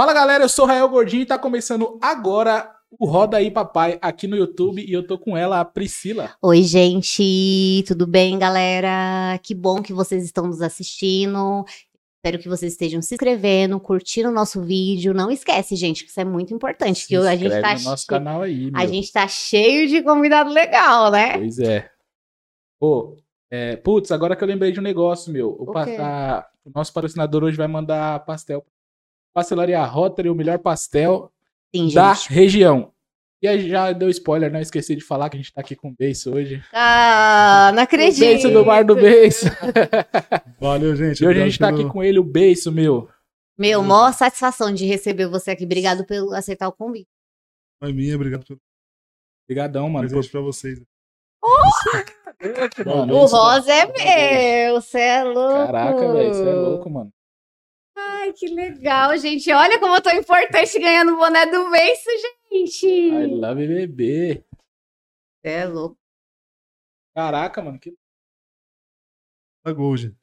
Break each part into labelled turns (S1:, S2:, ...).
S1: Fala galera, eu sou Rael Gordinho e tá começando agora o Roda aí Papai aqui no YouTube e eu tô com ela, a Priscila.
S2: Oi, gente, tudo bem, galera? Que bom que vocês estão nos assistindo. Espero que vocês estejam se inscrevendo, curtindo o nosso vídeo. Não esquece, gente, que isso é muito importante.
S1: Se
S2: que a gente tá
S1: no nosso
S2: che-
S1: canal aí, meu.
S2: a gente tá cheio de convidado legal, né?
S1: Pois é. Pô, é, putz, agora que eu lembrei de um negócio, meu. O, pa- a- o nosso patrocinador hoje vai mandar pastel. Pastelaria Rotary, o melhor pastel
S2: Sim,
S1: da
S2: gente.
S1: região. E aí já deu spoiler, né? Esqueci de falar que a gente tá aqui com o Beiço hoje.
S2: Ah, não
S1: O
S2: acredito.
S1: Beiço do Bar do Beiço.
S3: Valeu, gente.
S1: E hoje a gente tá aqui com ele, o Beiço, meu.
S2: Meu, maior satisfação de receber você aqui. Obrigado por aceitar o convite.
S3: É minha, obrigado pelo
S1: Obrigadão, mano.
S3: presente pra vocês.
S1: Mano,
S2: O rosa é meu, você é louco.
S1: Caraca, velho, você é louco, mano.
S2: Ai, que legal, gente. Olha como eu tô importante ganhando o boné do Beiço, gente.
S1: I love bebê.
S2: É louco.
S1: Caraca, mano. Que...
S3: Da Gold.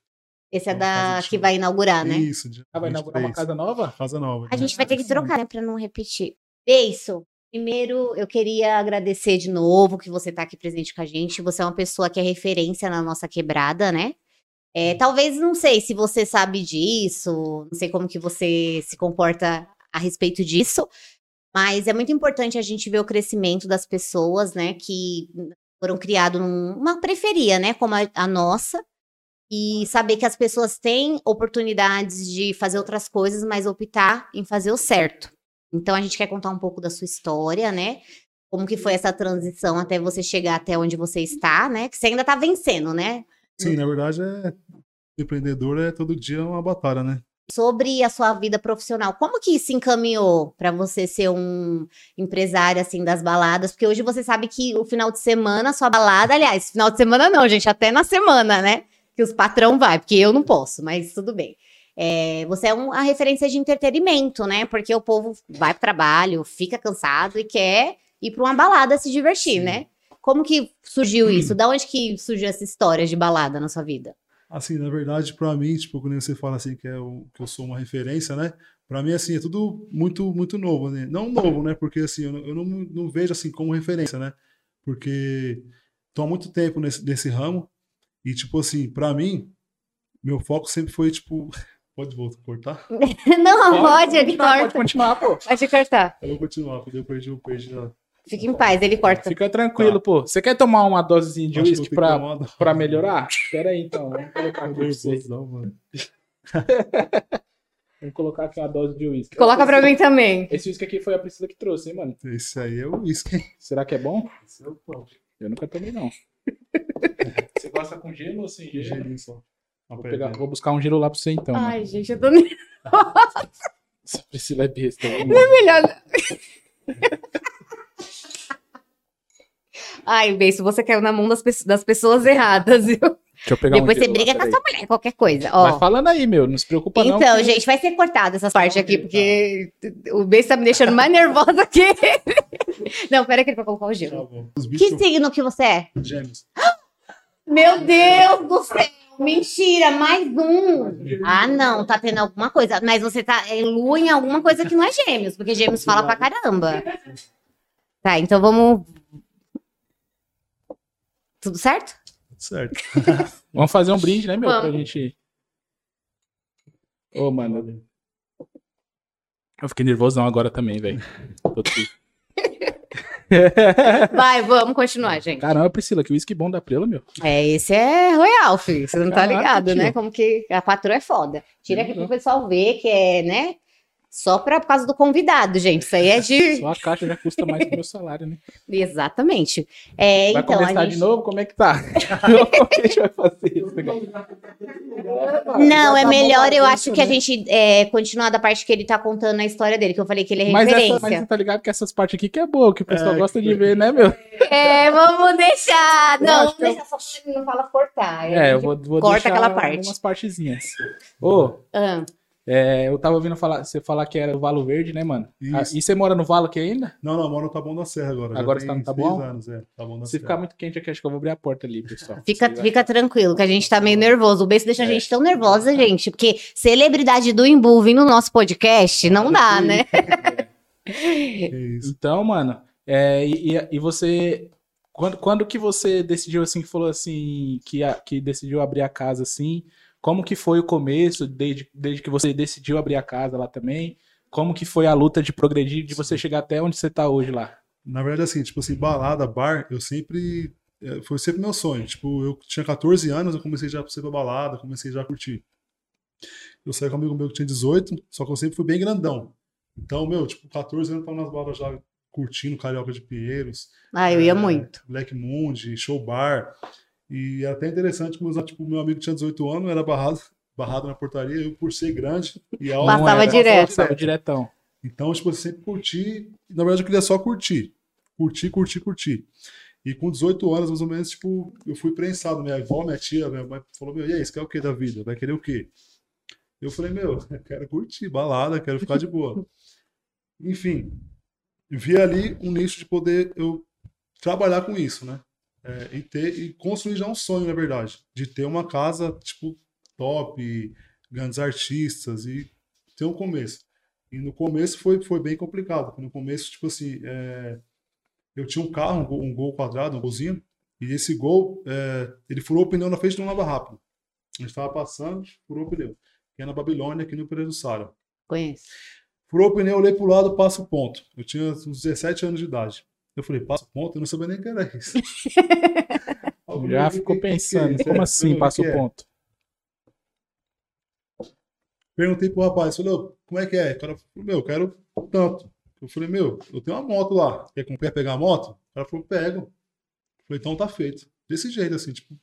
S2: Esse é
S3: Uma
S2: da que vai inaugurar, né?
S3: Isso, dia
S1: Ah, vai inaugurar uma
S3: 23.
S1: casa nova?
S3: Casa nova.
S2: A gente vai ter que trocar, né, pra não repetir. Beiço, primeiro eu queria agradecer de novo que você tá aqui presente com a gente. Você é uma pessoa que é referência na nossa quebrada, né? É, talvez, não sei se você sabe disso, não sei como que você se comporta a respeito disso, mas é muito importante a gente ver o crescimento das pessoas, né, que foram criados numa periferia, né, como a, a nossa, e saber que as pessoas têm oportunidades de fazer outras coisas, mas optar em fazer o certo. Então a gente quer contar um pouco da sua história, né? Como que foi essa transição até você chegar até onde você está, né? Que você ainda tá vencendo, né?
S3: Sim, na verdade, é... empreendedor é todo dia uma batalha, né?
S2: Sobre a sua vida profissional, como que se encaminhou para você ser um empresário assim das baladas? Porque hoje você sabe que o final de semana, sua balada, aliás, final de semana não, gente, até na semana, né? Que os patrão vai, porque eu não posso, mas tudo bem. É, você é uma referência de entretenimento, né? Porque o povo vai pro trabalho, fica cansado e quer ir para uma balada se divertir,
S3: Sim.
S2: né? Como que surgiu isso? Da onde que surgiu essa história de balada na sua vida?
S3: Assim, na verdade, pra mim, tipo, quando você fala assim que, é o, que eu sou uma referência, né? Pra mim, assim, é tudo muito, muito novo, né? Não novo, né? Porque, assim, eu não, eu não, não vejo, assim, como referência, né? Porque tô há muito tempo nesse, nesse ramo e, tipo assim, pra mim, meu foco sempre foi, tipo... Pode voltar, cortar?
S2: não, pode, ele
S1: continuar, Pode
S2: corta.
S1: continuar, pô.
S2: Pode cortar.
S3: Eu vou continuar, porque eu perdi o perdi já.
S2: Fica em paz, ele corta.
S1: Fica tranquilo, pô. Você quer tomar uma dosezinha de
S3: Tá.
S1: Uísque pra, pra melhorar? Pera aí, então. Vamos colocar aqui pra você.
S3: Não, mano.
S1: Vamos colocar aqui uma dose de uísque.
S2: Coloca pra mim também.
S1: Esse uísque aqui foi a Priscila que trouxe, hein, mano?
S3: Esse aí é o uísque.
S1: Será que é bom?
S3: Esse é o pão.
S1: Eu nunca tomei, não. Você gosta com gelo ou sem gelo?
S3: Gelinho só.
S1: Vou, pegar- vou buscar um gelo lá pra você, então. mano.
S2: Ai, gente, eu tô nem
S1: Essa Priscila é besta. vamos
S2: é melhor. Ai, beijo, você caiu na mão das, pe- das pessoas erradas, viu?
S1: Deixa eu pegar um
S2: Depois você
S1: gelo
S2: briga
S1: lá,
S2: com a sua mulher, qualquer coisa.
S1: Vai
S2: Ó.
S1: falando aí, meu. Não se preocupa, não.
S2: Então,
S1: que-
S2: gente, vai ser cortada essa parte aqui, porque o beijo tá me deixando mais nervosa que ele. Não, pera que ele vai colocar o
S3: Tá
S2: gelo.
S3: bom. Os
S2: Que
S3: bichos
S2: signo que você é?
S3: gêmeos.
S2: Meu Deus do céu! Mentira, mais um! Ah, não, tá tendo alguma coisa. Mas você tá é lua em alguma coisa que não é gêmeos, porque gêmeos fala pra caramba. Tá, então vamos. Tudo certo?
S3: Certo.
S1: Vamos fazer um brinde, né, meu? Pra
S2: Vamos.
S1: gente. Ô, mano. Eu fiquei nervosão agora também, velho. Tô triste.
S2: Vai, vamos continuar, gente.
S1: Caramba, Priscila, que uísque bom da Prela, meu.
S2: É, esse é Royal, filho. Você não tá
S1: Caraca,
S2: ligado, né?
S1: tio.
S2: Como que a patroa é foda. Tira aqui pro pessoal ver que é, né? Só pra, por causa do convidado, gente. Isso aí é de.
S1: Só a caixa já custa mais que o meu salário, né?
S2: Exatamente. É,
S1: Vai
S2: então,
S1: começar
S2: a
S1: de
S2: gente...
S1: novo? Como é que tá? Como que a gente vai fazer isso?
S2: Não, é
S1: Tá
S2: melhor eu
S1: bom,
S2: acho que a
S1: né?
S2: gente é, continuar da parte que ele tá contando a história dele, que eu falei que ele é
S1: Mas, essa,
S2: referência.
S1: mas você tá ligado que essas partes aqui que é boa, que o pessoal
S3: É,
S1: gosta de ver, né, meu?
S2: É, vamos deixar.
S1: Eu
S2: Não, vamos
S1: que eu-
S2: deixar só pra ele não fala cortar.
S1: É, eu vou, vou
S2: corta
S1: deixar
S2: aquela parte.
S1: algumas partezinhas. Ô,
S2: Ah,
S1: É, eu tava ouvindo falar, você falar que era o Valo Verde, né, mano? Ah,
S3: Isso.
S1: e você mora no Valo aqui ainda?
S3: Não, não, eu moro no Taboão da Serra agora.
S1: Agora você tá no Taboão?
S3: anos, é. Taboão da
S1: Se
S3: Serra.
S1: ficar muito quente aqui, acho que eu vou abrir a porta ali, pessoal.
S2: Fica, fica tranquilo, que a gente tá meio nervoso. O beijo deixa a
S1: É.
S2: gente tão nervosa, gente. Porque celebridade do Imbu vindo no nosso podcast, não dá, né?
S3: É isso.
S1: Então, mano, é, e, e- e você. Quando, quando que você decidiu assim, que falou assim, que, a- que decidiu abrir a casa assim? Como que foi o começo, desde, desde que você decidiu abrir a casa lá também? Como que foi a luta de progredir, de você chegar até onde você tá hoje lá?
S3: Na verdade, assim, tipo assim, balada, bar, eu sempre. é, Foi sempre meu sonho. Tipo, eu tinha 14 anos, eu comecei já a ir pra balada, comecei já a curtir. Eu saí com um amigo meu que tinha 18, só que eu sempre fui bem grandão. Então, meu, tipo, 14 anos eu tava nas baladas já curtindo Carioca de Pinheiros.
S2: Ah, eu ia
S3: é,
S2: muito.
S3: Black Moon, Show Bar. E é até interessante que meus- tipo, meu amigo tinha 18 anos, era barrado, barrado na portaria, eu por ser grande. E a
S2: Passava
S1: Não era,
S2: direto.
S1: Passava diretão.
S3: então, tipo, eu sempre curti. Na verdade, eu queria só curtir. Curtir, curtir, curtir. E com 18 anos, mais ou menos, tipo, eu fui prensado. Minha avó, minha tia, minha mãe falou: Meu, e aí, você quer o que da vida? Vai querer o quê? Eu falei: Meu, eu quero curtir, balada, quero ficar de boa. Enfim, vi ali um nicho de poder eu trabalhar com isso, né? É, e ter e construir já um sonho, na verdade, de ter uma casa, tipo, top, grandes artistas e ter um começo. E no começo foi, foi bem complicado. No começo, tipo assim, é, eu tinha um carro, um gol, um gol quadrado, um golzinho, e esse gol, é, ele furou o pneu na frente de um lava rápido. A gente estava passando, furou o pneu. Que é na Babilônia, aqui no Pereira do Sara.
S2: Conheço.
S3: Furou o pneu, olhei pro lado, passa o ponto. Eu tinha uns 17 anos de idade. Eu falei, passa o ponto? Eu não sabia nem o que era isso.
S1: Já
S3: "O que-
S1: ficou
S3: que- que é
S1: pensando, como
S3: É,
S1: assim
S3: o
S1: passa
S3: que
S1: o
S3: é?"
S1: ponto?
S3: Perguntei pro rapaz, falei, "Ô, como é que é? O cara falou, meu, eu quero tanto. Eu falei, meu, eu tenho uma moto lá. Quer, quer pegar a moto? O cara falou, pego. Eu falei, então tá feito. Desse jeito, assim, tipo.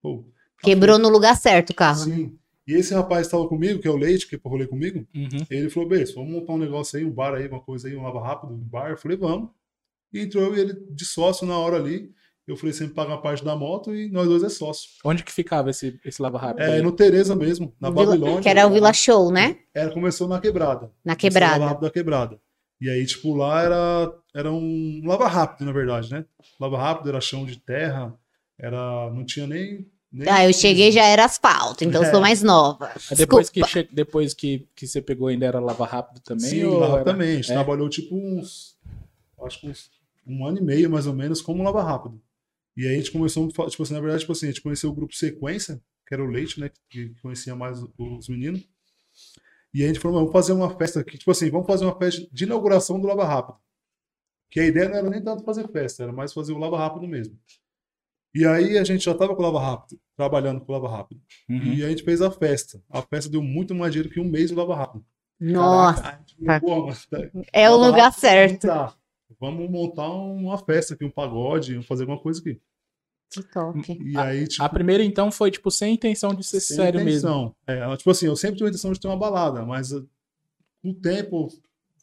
S3: Pô, tá
S2: Quebrou no lugar certo o
S3: feito.
S2: carro.
S3: Sim. E esse rapaz estava comigo, que é o Leite, que rolê comigo.
S1: Uhum.
S3: Ele falou, Bess, vamos montar um negócio aí, um bar aí, uma coisa aí, um lava rápido, um bar. Eu falei, vamos. E entrou eu e ele de sócio na hora ali. Eu falei, sempre paga a parte da moto e nós dois é sócio.
S1: Onde que ficava esse, esse lava rápido?
S3: É,
S1: aí?
S3: no Tereza mesmo, na
S2: Vila-
S3: Babilônia.
S2: que era o Vila Show, né?
S3: Era, começou na quebrada.
S2: Na quebrada.
S3: Lava rápido da quebrada. E aí, tipo, lá era, era um lava rápido, na verdade, né? Lava rápido era chão de terra, era. Não tinha nem. nem
S2: Ah, eu cheguei já era asfalto, então eu sou
S3: É.
S2: mais nova.
S1: Depois que, che- depois que, que você pegou ainda era lava rápido também?
S3: Sim, lava
S1: era-
S3: também. A gente
S1: é?
S3: trabalhou tipo uns. Acho que uns um ano e meio, mais ou menos, como lava rápido. E aí a gente começou, tipo assim, na verdade, tipo assim, a gente conheceu o grupo Sequência, que era o Leite, né? Que conhecia mais os meninos. E aí a gente falou, vamos fazer uma festa aqui, tipo assim, vamos fazer uma festa de inauguração do Lava Rápido. Que a ideia não era nem tanto fazer festa, era mais fazer o Lava Rápido mesmo. E aí a gente já tava com o Lava Rápido, trabalhando com o Lava Rápido.
S1: Uhum.
S3: E a gente fez a festa. A festa deu muito mais dinheiro que um mês do Lava Rápido.
S2: Nossa,
S3: Aí a gente falou, "Pô, mas tá-
S2: é o
S3: Lava
S2: lugar
S3: Rápido,
S2: certo.
S3: tá. Vamos montar uma festa aqui, um pagode, vamos fazer alguma coisa aqui.
S2: Que top.
S3: E aí, tipo,
S1: A primeira, então, foi, tipo, sem intenção de ser
S3: sem
S1: sério mesmo.
S3: intenção. É, tipo assim, eu sempre tive a intenção de ter uma balada, mas uh, com o tempo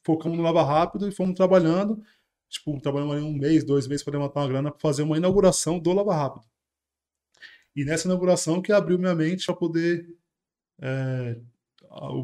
S3: focamos no Lava Rápido e fomos trabalhando. Tipo, trabalhamos ali um mês, dois meses para levantar uma grana para fazer uma inauguração do Lava Rápido. E nessa inauguração que abriu minha mente para poder é,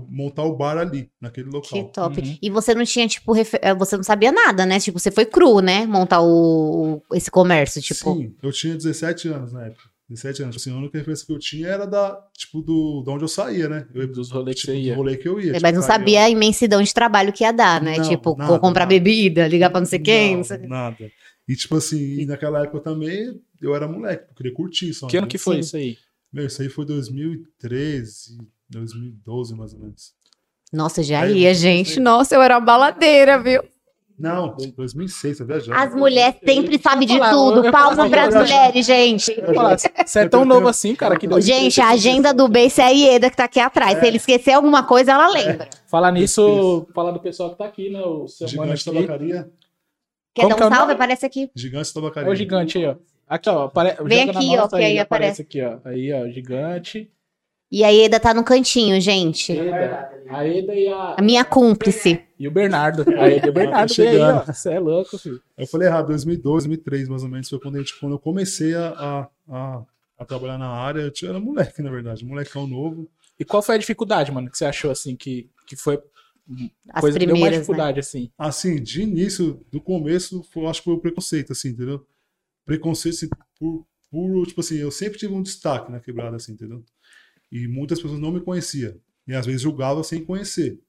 S3: montar o bar ali, naquele
S2: Que
S3: local.
S2: top.
S1: Uhum.
S2: E você não tinha, tipo, refer- eh, você não sabia nada, né? Tipo, você foi cru, né? Montar o, esse comércio, tipo.
S3: Sim, eu tinha 17 anos na época. 17 anos. Assim, a única referência que eu tinha era da, tipo, do, de onde eu saía, né? Eu,
S1: Dos rolês que
S3: tipo,
S1: você
S3: do
S1: ia.
S3: rolê que eu ia.
S2: Mas
S3: tipo,
S2: não sabia a imensidão de trabalho que ia dar, né?
S3: Não,
S2: tipo,
S3: nada,
S2: comprar
S3: nada.
S2: bebida, ligar pra não sei quem. não sei-
S3: Não, nada. E tipo assim, e naquela época também eu era moleque, eu queria curtir só.
S1: Que ano
S3: né?
S1: que foi
S2: Sim.
S1: isso aí?
S3: Meu, isso aí foi 2013, 2012 mais ou menos.
S2: Nossa, já
S3: Aí
S2: ia, gente. Nossa, eu era uma baladeira, viu?
S3: Não, 2006, tá viajando.
S2: As mulheres sempre sabem de
S1: falar,
S2: tudo.
S1: falar,
S2: pras
S1: eu ia
S2: mulheres, gente.
S1: Eu ia falar, Você é tão novo assim, cara, que
S2: Gente, a agenda do Beice é a Ieda que tá aqui atrás. Se ele esquecer alguma coisa, ela lembra.
S1: Falar nisso, falar do pessoal que tá aqui, né? O seu mano
S3: Gigante
S1: aqui.
S3: Tabacaria.
S2: Quer
S1: Como
S2: dar
S1: que é
S2: um
S1: o
S2: salve?
S1: nome?
S2: Aparece aqui.
S3: Gigante
S1: É
S3: Tabacaria.
S1: o gigante aí, ó. Aqui, ó. Apare...
S2: Vem aqui, ó, que aí
S1: aparece aqui, ó. Aí, ó, gigante.
S2: E a Ieda tá no cantinho, gente.
S1: Eda, a Eda e a...
S2: A minha cúmplice.
S1: E o Bernardo. A Eda e o Bernardo aí,
S3: chegando.
S1: Você é louco, filho.
S3: Eu falei errado, 2012, 2003 mais ou menos, foi quando, a gente, quando eu comecei a, a, a, a trabalhar na área. Eu tinha- era moleque, na verdade, molecão novo.
S1: E qual foi a dificuldade, mano, que você achou, assim, que, que foi
S2: As
S1: coisa que deu mais
S2: primeiras, né?
S1: dificuldade, assim?
S3: Assim, de início, do começo, foi, eu acho que foi o preconceito, assim, entendeu? Preconceito, assim, por, por, tipo assim, eu sempre tive um destaque na quebrada, assim, entendeu? E muitas pessoas não me conheciam. E às vezes julgavam sem conhecer.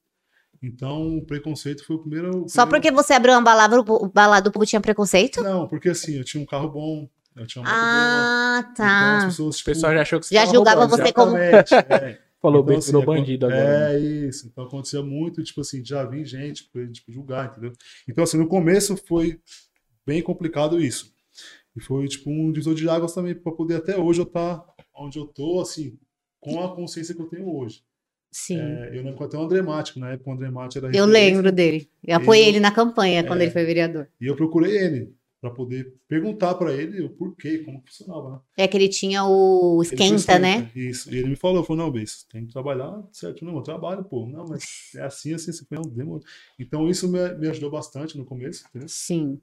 S3: Então, o preconceito foi o primeiro. o
S2: Só
S3: primeiro-
S2: porque você abriu uma balada, o balada, o povo tinha preconceito?
S3: Não, porque assim, eu tinha um carro bom, eu tinha uma moto
S2: Ah,
S3: boa. Então as
S2: tá.
S3: pessoas,
S1: O
S3: tipo,
S1: pessoal já achou que você
S2: Já julgava
S1: roubando,
S2: você como-
S3: é.
S1: Falou,
S3: Então,
S1: bem,
S3: assim,
S1: virou
S3: acon-
S1: bandido agora. né?
S3: É isso. Então acontecia muito, tipo assim, já vi gente pra, tipo, julgar, entendeu? Então, assim, no começo foi bem complicado isso. E foi, tipo, um divisor de águas também para poder até hoje eu estar onde eu tô, assim, com a consciência que eu tenho hoje.
S2: Sim.
S3: É, eu lembro até o André Mate, na época o André Mate era
S2: Eu lembro dele. Eu apoiei
S3: Ele-
S2: ele na campanha quando
S3: É.
S2: ele foi vereador.
S3: E eu procurei ele para poder perguntar para ele o porquê, como funcionava, né?
S2: É que ele tinha o esquenta,
S3: foi
S2: né?
S3: Isso. E ele me falou, falou, não, Beijo, tem que trabalhar certo. Não, eu trabalho, pô. Não, mas é assim, assim, assim. Não, demorou. Então isso me, me ajudou bastante no começo, entendeu?
S2: Sim.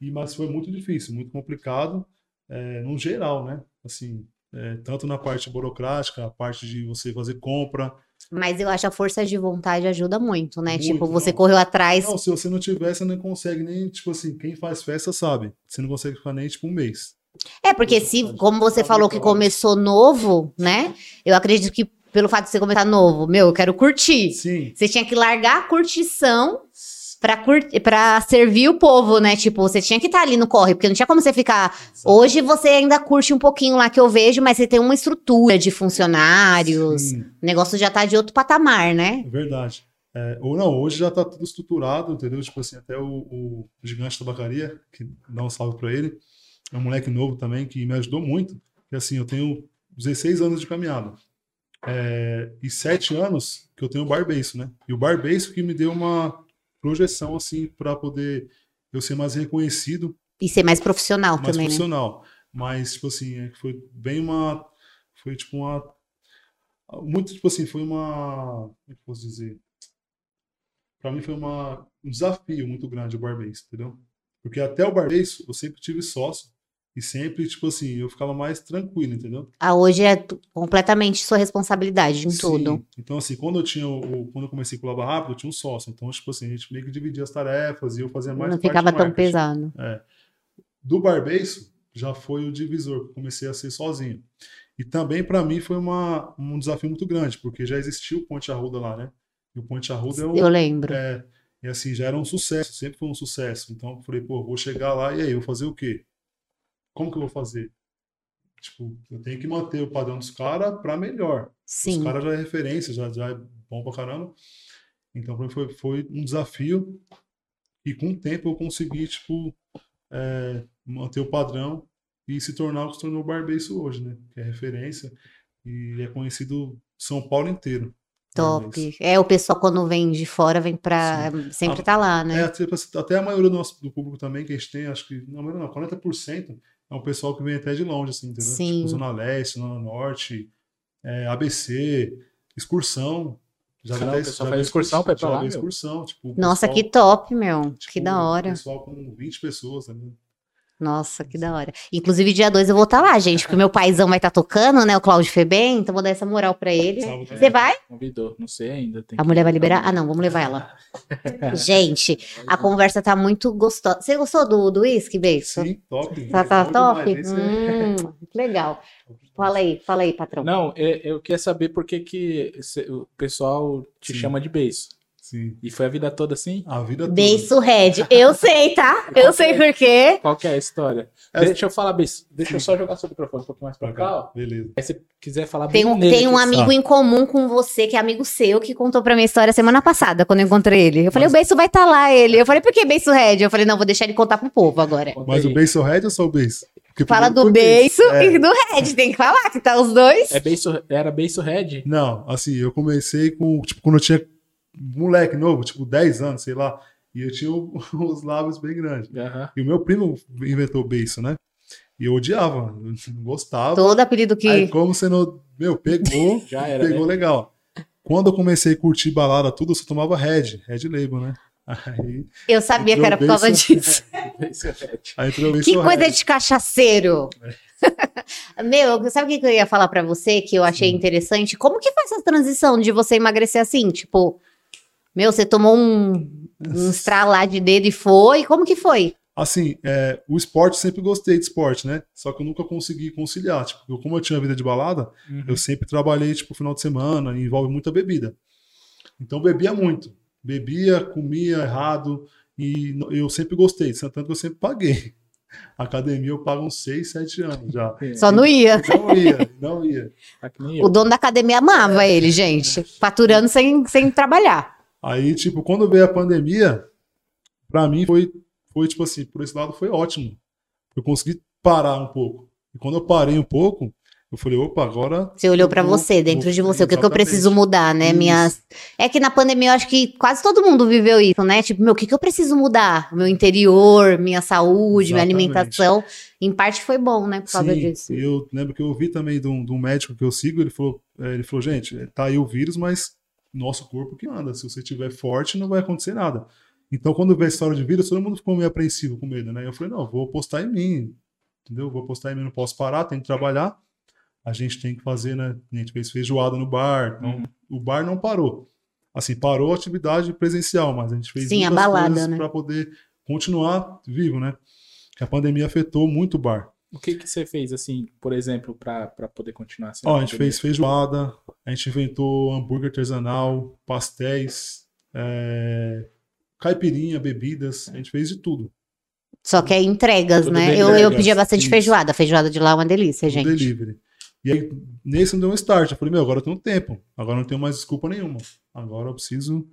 S3: E, mas foi muito difícil, muito complicado, é, no geral, né? Assim, é, tanto na parte burocrática, a parte de você fazer compra.
S2: Mas eu acho a força de vontade ajuda muito, né?
S3: Muito,
S2: tipo, você
S3: não.
S2: correu atrás.
S3: Não, se você não tiver, você não consegue nem, tipo assim, quem faz festa sabe. Você não consegue ficar nem, tipo, um mês.
S2: É, porque se, como você falou que começou novo, né? Eu acredito que pelo fato de você começar novo, meu, eu quero curtir.
S3: Sim.
S2: Você tinha que largar a curtição pra, cur... pra servir o povo, né? Tipo, você tinha que estar ali no corre, porque não tinha como você ficar. Hoje você ainda curte um pouquinho lá que eu vejo, mas você tem uma estrutura de funcionários.
S3: Sim.
S2: O negócio já tá de outro patamar, né?
S3: É verdade. É, ou não, hoje já tá tudo estruturado, entendeu? Tipo assim, até o, o gigante tabacaria, que dá um salve pra ele, é um moleque novo também que me ajudou muito. Que assim, eu tenho 16 anos de caminhada. É, e 7 anos que eu tenho o barbeiço, né? E o barbeiço que me deu uma projeção, assim, para poder eu ser mais reconhecido
S2: E ser mais profissional
S3: mais
S2: também, né?
S3: profissional. Mas, tipo assim, é foi bem uma. Foi tipo uma. Muito, tipo assim, foi uma. Como é que eu posso dizer? Pra mim foi uma, um desafio muito grande o Barbês, entendeu? Porque até o Barbês eu sempre tive sócio. E sempre, tipo assim, eu ficava mais tranquilo, entendeu?
S2: Ah, hoje é completamente sua responsabilidade em tudo.
S3: Sim. Então, assim, quando eu tinha o, o- quando eu comecei com o Lava Rápido, eu tinha um sócio. Então, tipo assim, a gente meio que dividia as tarefas e eu fazia mais
S2: Não ficava tão pesado.
S3: do Barbeiço já foi o divisor, que eu comecei a ser sozinho. E também para mim foi uma, um desafio muito grande, porque já existia o Ponte Arruda lá, né? E o Ponte Arruda é um,
S2: Eu lembro.
S3: é, e assim, já era um sucesso, sempre foi um sucesso. Então eu falei, pô, vou chegar lá e aí, eu vou fazer o quê? Como que eu vou fazer? Tipo, eu tenho que manter o padrão dos caras para melhor.
S2: Sim.
S3: Os caras já é referência, já, já é bom pra caramba. Então, pra mim foi, foi um desafio. E com o tempo eu consegui, tipo, é, manter o padrão e se tornar o que se tornou o Barbeiço hoje, né? Que é referência e é conhecido São Paulo inteiro.
S2: Top. É, o pessoal quando vem de fora vem pra. Sempre
S3: Ah,
S2: tá lá,
S3: É,
S2: né?
S3: até, até a maioria do, nosso, do público também que a gente tem, acho que, não, não, 40% é um pessoal que vem até de longe, assim, entendeu?
S2: Sim.
S3: Tipo, Zona Leste, Zona Norte, é, ABC, excursão. Já
S1: Caramba,
S3: até-
S1: o pessoal
S3: já
S1: faz excursão pra ir pra
S3: já
S1: lá,
S3: excursão, tipo,
S2: Nossa,
S3: pessoal-
S2: que top, meu. que
S3: tipo,
S2: da hora.
S3: Pessoal com 20 pessoas, né?
S2: Nossa, que da hora. Inclusive, dia 2 eu vou estar lá, gente, porque meu paizão vai estar tocando, né? O Cláudio Febem, então vou dar essa moral pra ele. Você vai?
S1: Convidou, não sei ainda. tem
S2: A mulher vai liberar? Ah, não, vamos levar ela. Gente, a conversa tá muito gostosa. Você gostou do do uísque, Beijo?
S3: Sim, top.
S2: Tá, tá top?
S3: é-
S2: Hum, que legal. Fala aí, fala aí, patrão.
S1: Não, é- eu queria saber por que, que o pessoal te
S3: Sim.
S1: chama de beiço.
S3: Sim.
S1: E foi a vida toda assim?
S3: A vida toda.
S2: Beiço Red. Eu sei, tá? Eu sei por quê.
S1: Qual que é a história?
S3: É-
S1: Deixa eu falar beiço. Deixa eu só jogar seu microfone um pouquinho mais pra cá, ó.
S3: Beleza.
S1: Aí se quiser falar
S2: Tem um, tem um amigo em comum com você, que é amigo seu, que contou pra minha história semana passada, quando eu encontrei ele. Eu falei,
S3: Mas-
S2: o Beiço vai estar lá, ele. Eu falei, por que Beiço Red? Eu falei, não, vou deixar ele contar pro povo agora.
S3: Mas o beijo red ou só o beijo? Porque
S2: Fala do Beiço
S3: É.
S2: e do Red, tem que falar que tá os dois.
S1: É beiço, era beiço red?
S3: Não, assim, eu comecei com, tipo, quando eu tinha moleque novo, tipo, 10 anos, sei lá, e eu tinha o- os lábios bem grandes.
S1: Aham.
S3: E o meu primo inventou o beiço, né? E eu odiava, eu não gostava.
S2: Todo apelido que.
S3: Aí, como você não. Meu, pegou,
S1: Já era,
S3: pegou
S1: né?
S3: legal. Quando eu comecei a curtir balada, tudo, eu só tomava Red, Red Label, né? Aí,
S2: Eu sabia que era por causa disso.
S1: Red.
S3: aí
S2: Que coisa
S3: Red.
S2: de cachaceiro. Meu, sabe o que eu ia falar pra você que eu achei
S3: Sim.
S2: interessante? Como que foi essa transição de você emagrecer assim? Tipo, meu, você tomou um, um estralar de dedo e foi? Como que foi?
S3: Assim, é, o esporte sempre gostei de esporte, né? Só que eu nunca consegui conciliar. Tipo, eu- como eu tinha vida de balada,
S1: Uhum.
S3: eu sempre trabalhei, tipo, final de semana, e envolve muita bebida. Então, bebia muito. Bebia, comia errado, e eu sempre gostei, tanto que eu sempre paguei. Academia eu pago uns 6, 7 anos já.
S2: Só não ia.
S3: Não ia, não ia.
S2: O dono da academia amava ele, gente. Faturando sem, sem trabalhar.
S3: Aí, tipo, quando veio a pandemia, pra mim foi, foi tipo assim, por esse lado foi ótimo. Eu consegui parar um pouco. E quando eu parei um pouco, eu falei, opa, agora
S2: Você olhou
S3: vou-
S2: você, dentro
S3: vou-
S2: de você, o que, que eu preciso mudar, né?
S3: Isso.
S2: Minhas. É que na pandemia eu acho que quase todo mundo viveu isso, né? Tipo, meu, o que, que eu preciso mudar? Meu interior, minha saúde, minha
S3: Exatamente.
S2: alimentação. Em parte foi bom, né? Por causa
S3: Sim,
S2: disso.
S3: eu lembro que eu ouvi também de um, de um médico que eu sigo, ele falou, é, ele falou, gente, tá aí o vírus, mas nosso corpo que anda. Se você estiver forte, não vai acontecer nada. Então, quando veio a história de vírus, todo mundo ficou meio apreensivo com medo, né? Eu falei, não, vou apostar em mim, entendeu? Vou apostar em mim, não posso parar, tenho que trabalhar. A gente tem que fazer, né? A gente fez feijoada no bar, então
S1: Uhum.
S3: o bar não parou. Assim, parou a atividade presencial, mas a gente fez
S2: Sim, a
S3: muitas
S2: balada,
S3: coisas
S2: né?
S3: para poder continuar vivo, né? Que a pandemia afetou muito o bar.
S1: O que que você fez, assim, por exemplo, pra poder continuar assim?
S3: Ó, a gente fez feijoada, a gente inventou hambúrguer artesanal, pastéis, é, caipirinha, bebidas, a gente fez de tudo.
S2: Só que é entregas,
S1: Tudo
S2: né?
S1: bem
S2: Eu, eu
S3: entregas,
S2: pedia bastante
S3: isso.
S2: feijoada. A feijoada de lá é uma delícia, gente.
S3: delivery. E aí, nesse não deu um start. Eu falei, meu, agora eu tenho tempo. Agora eu não tenho mais desculpa nenhuma. Agora eu preciso.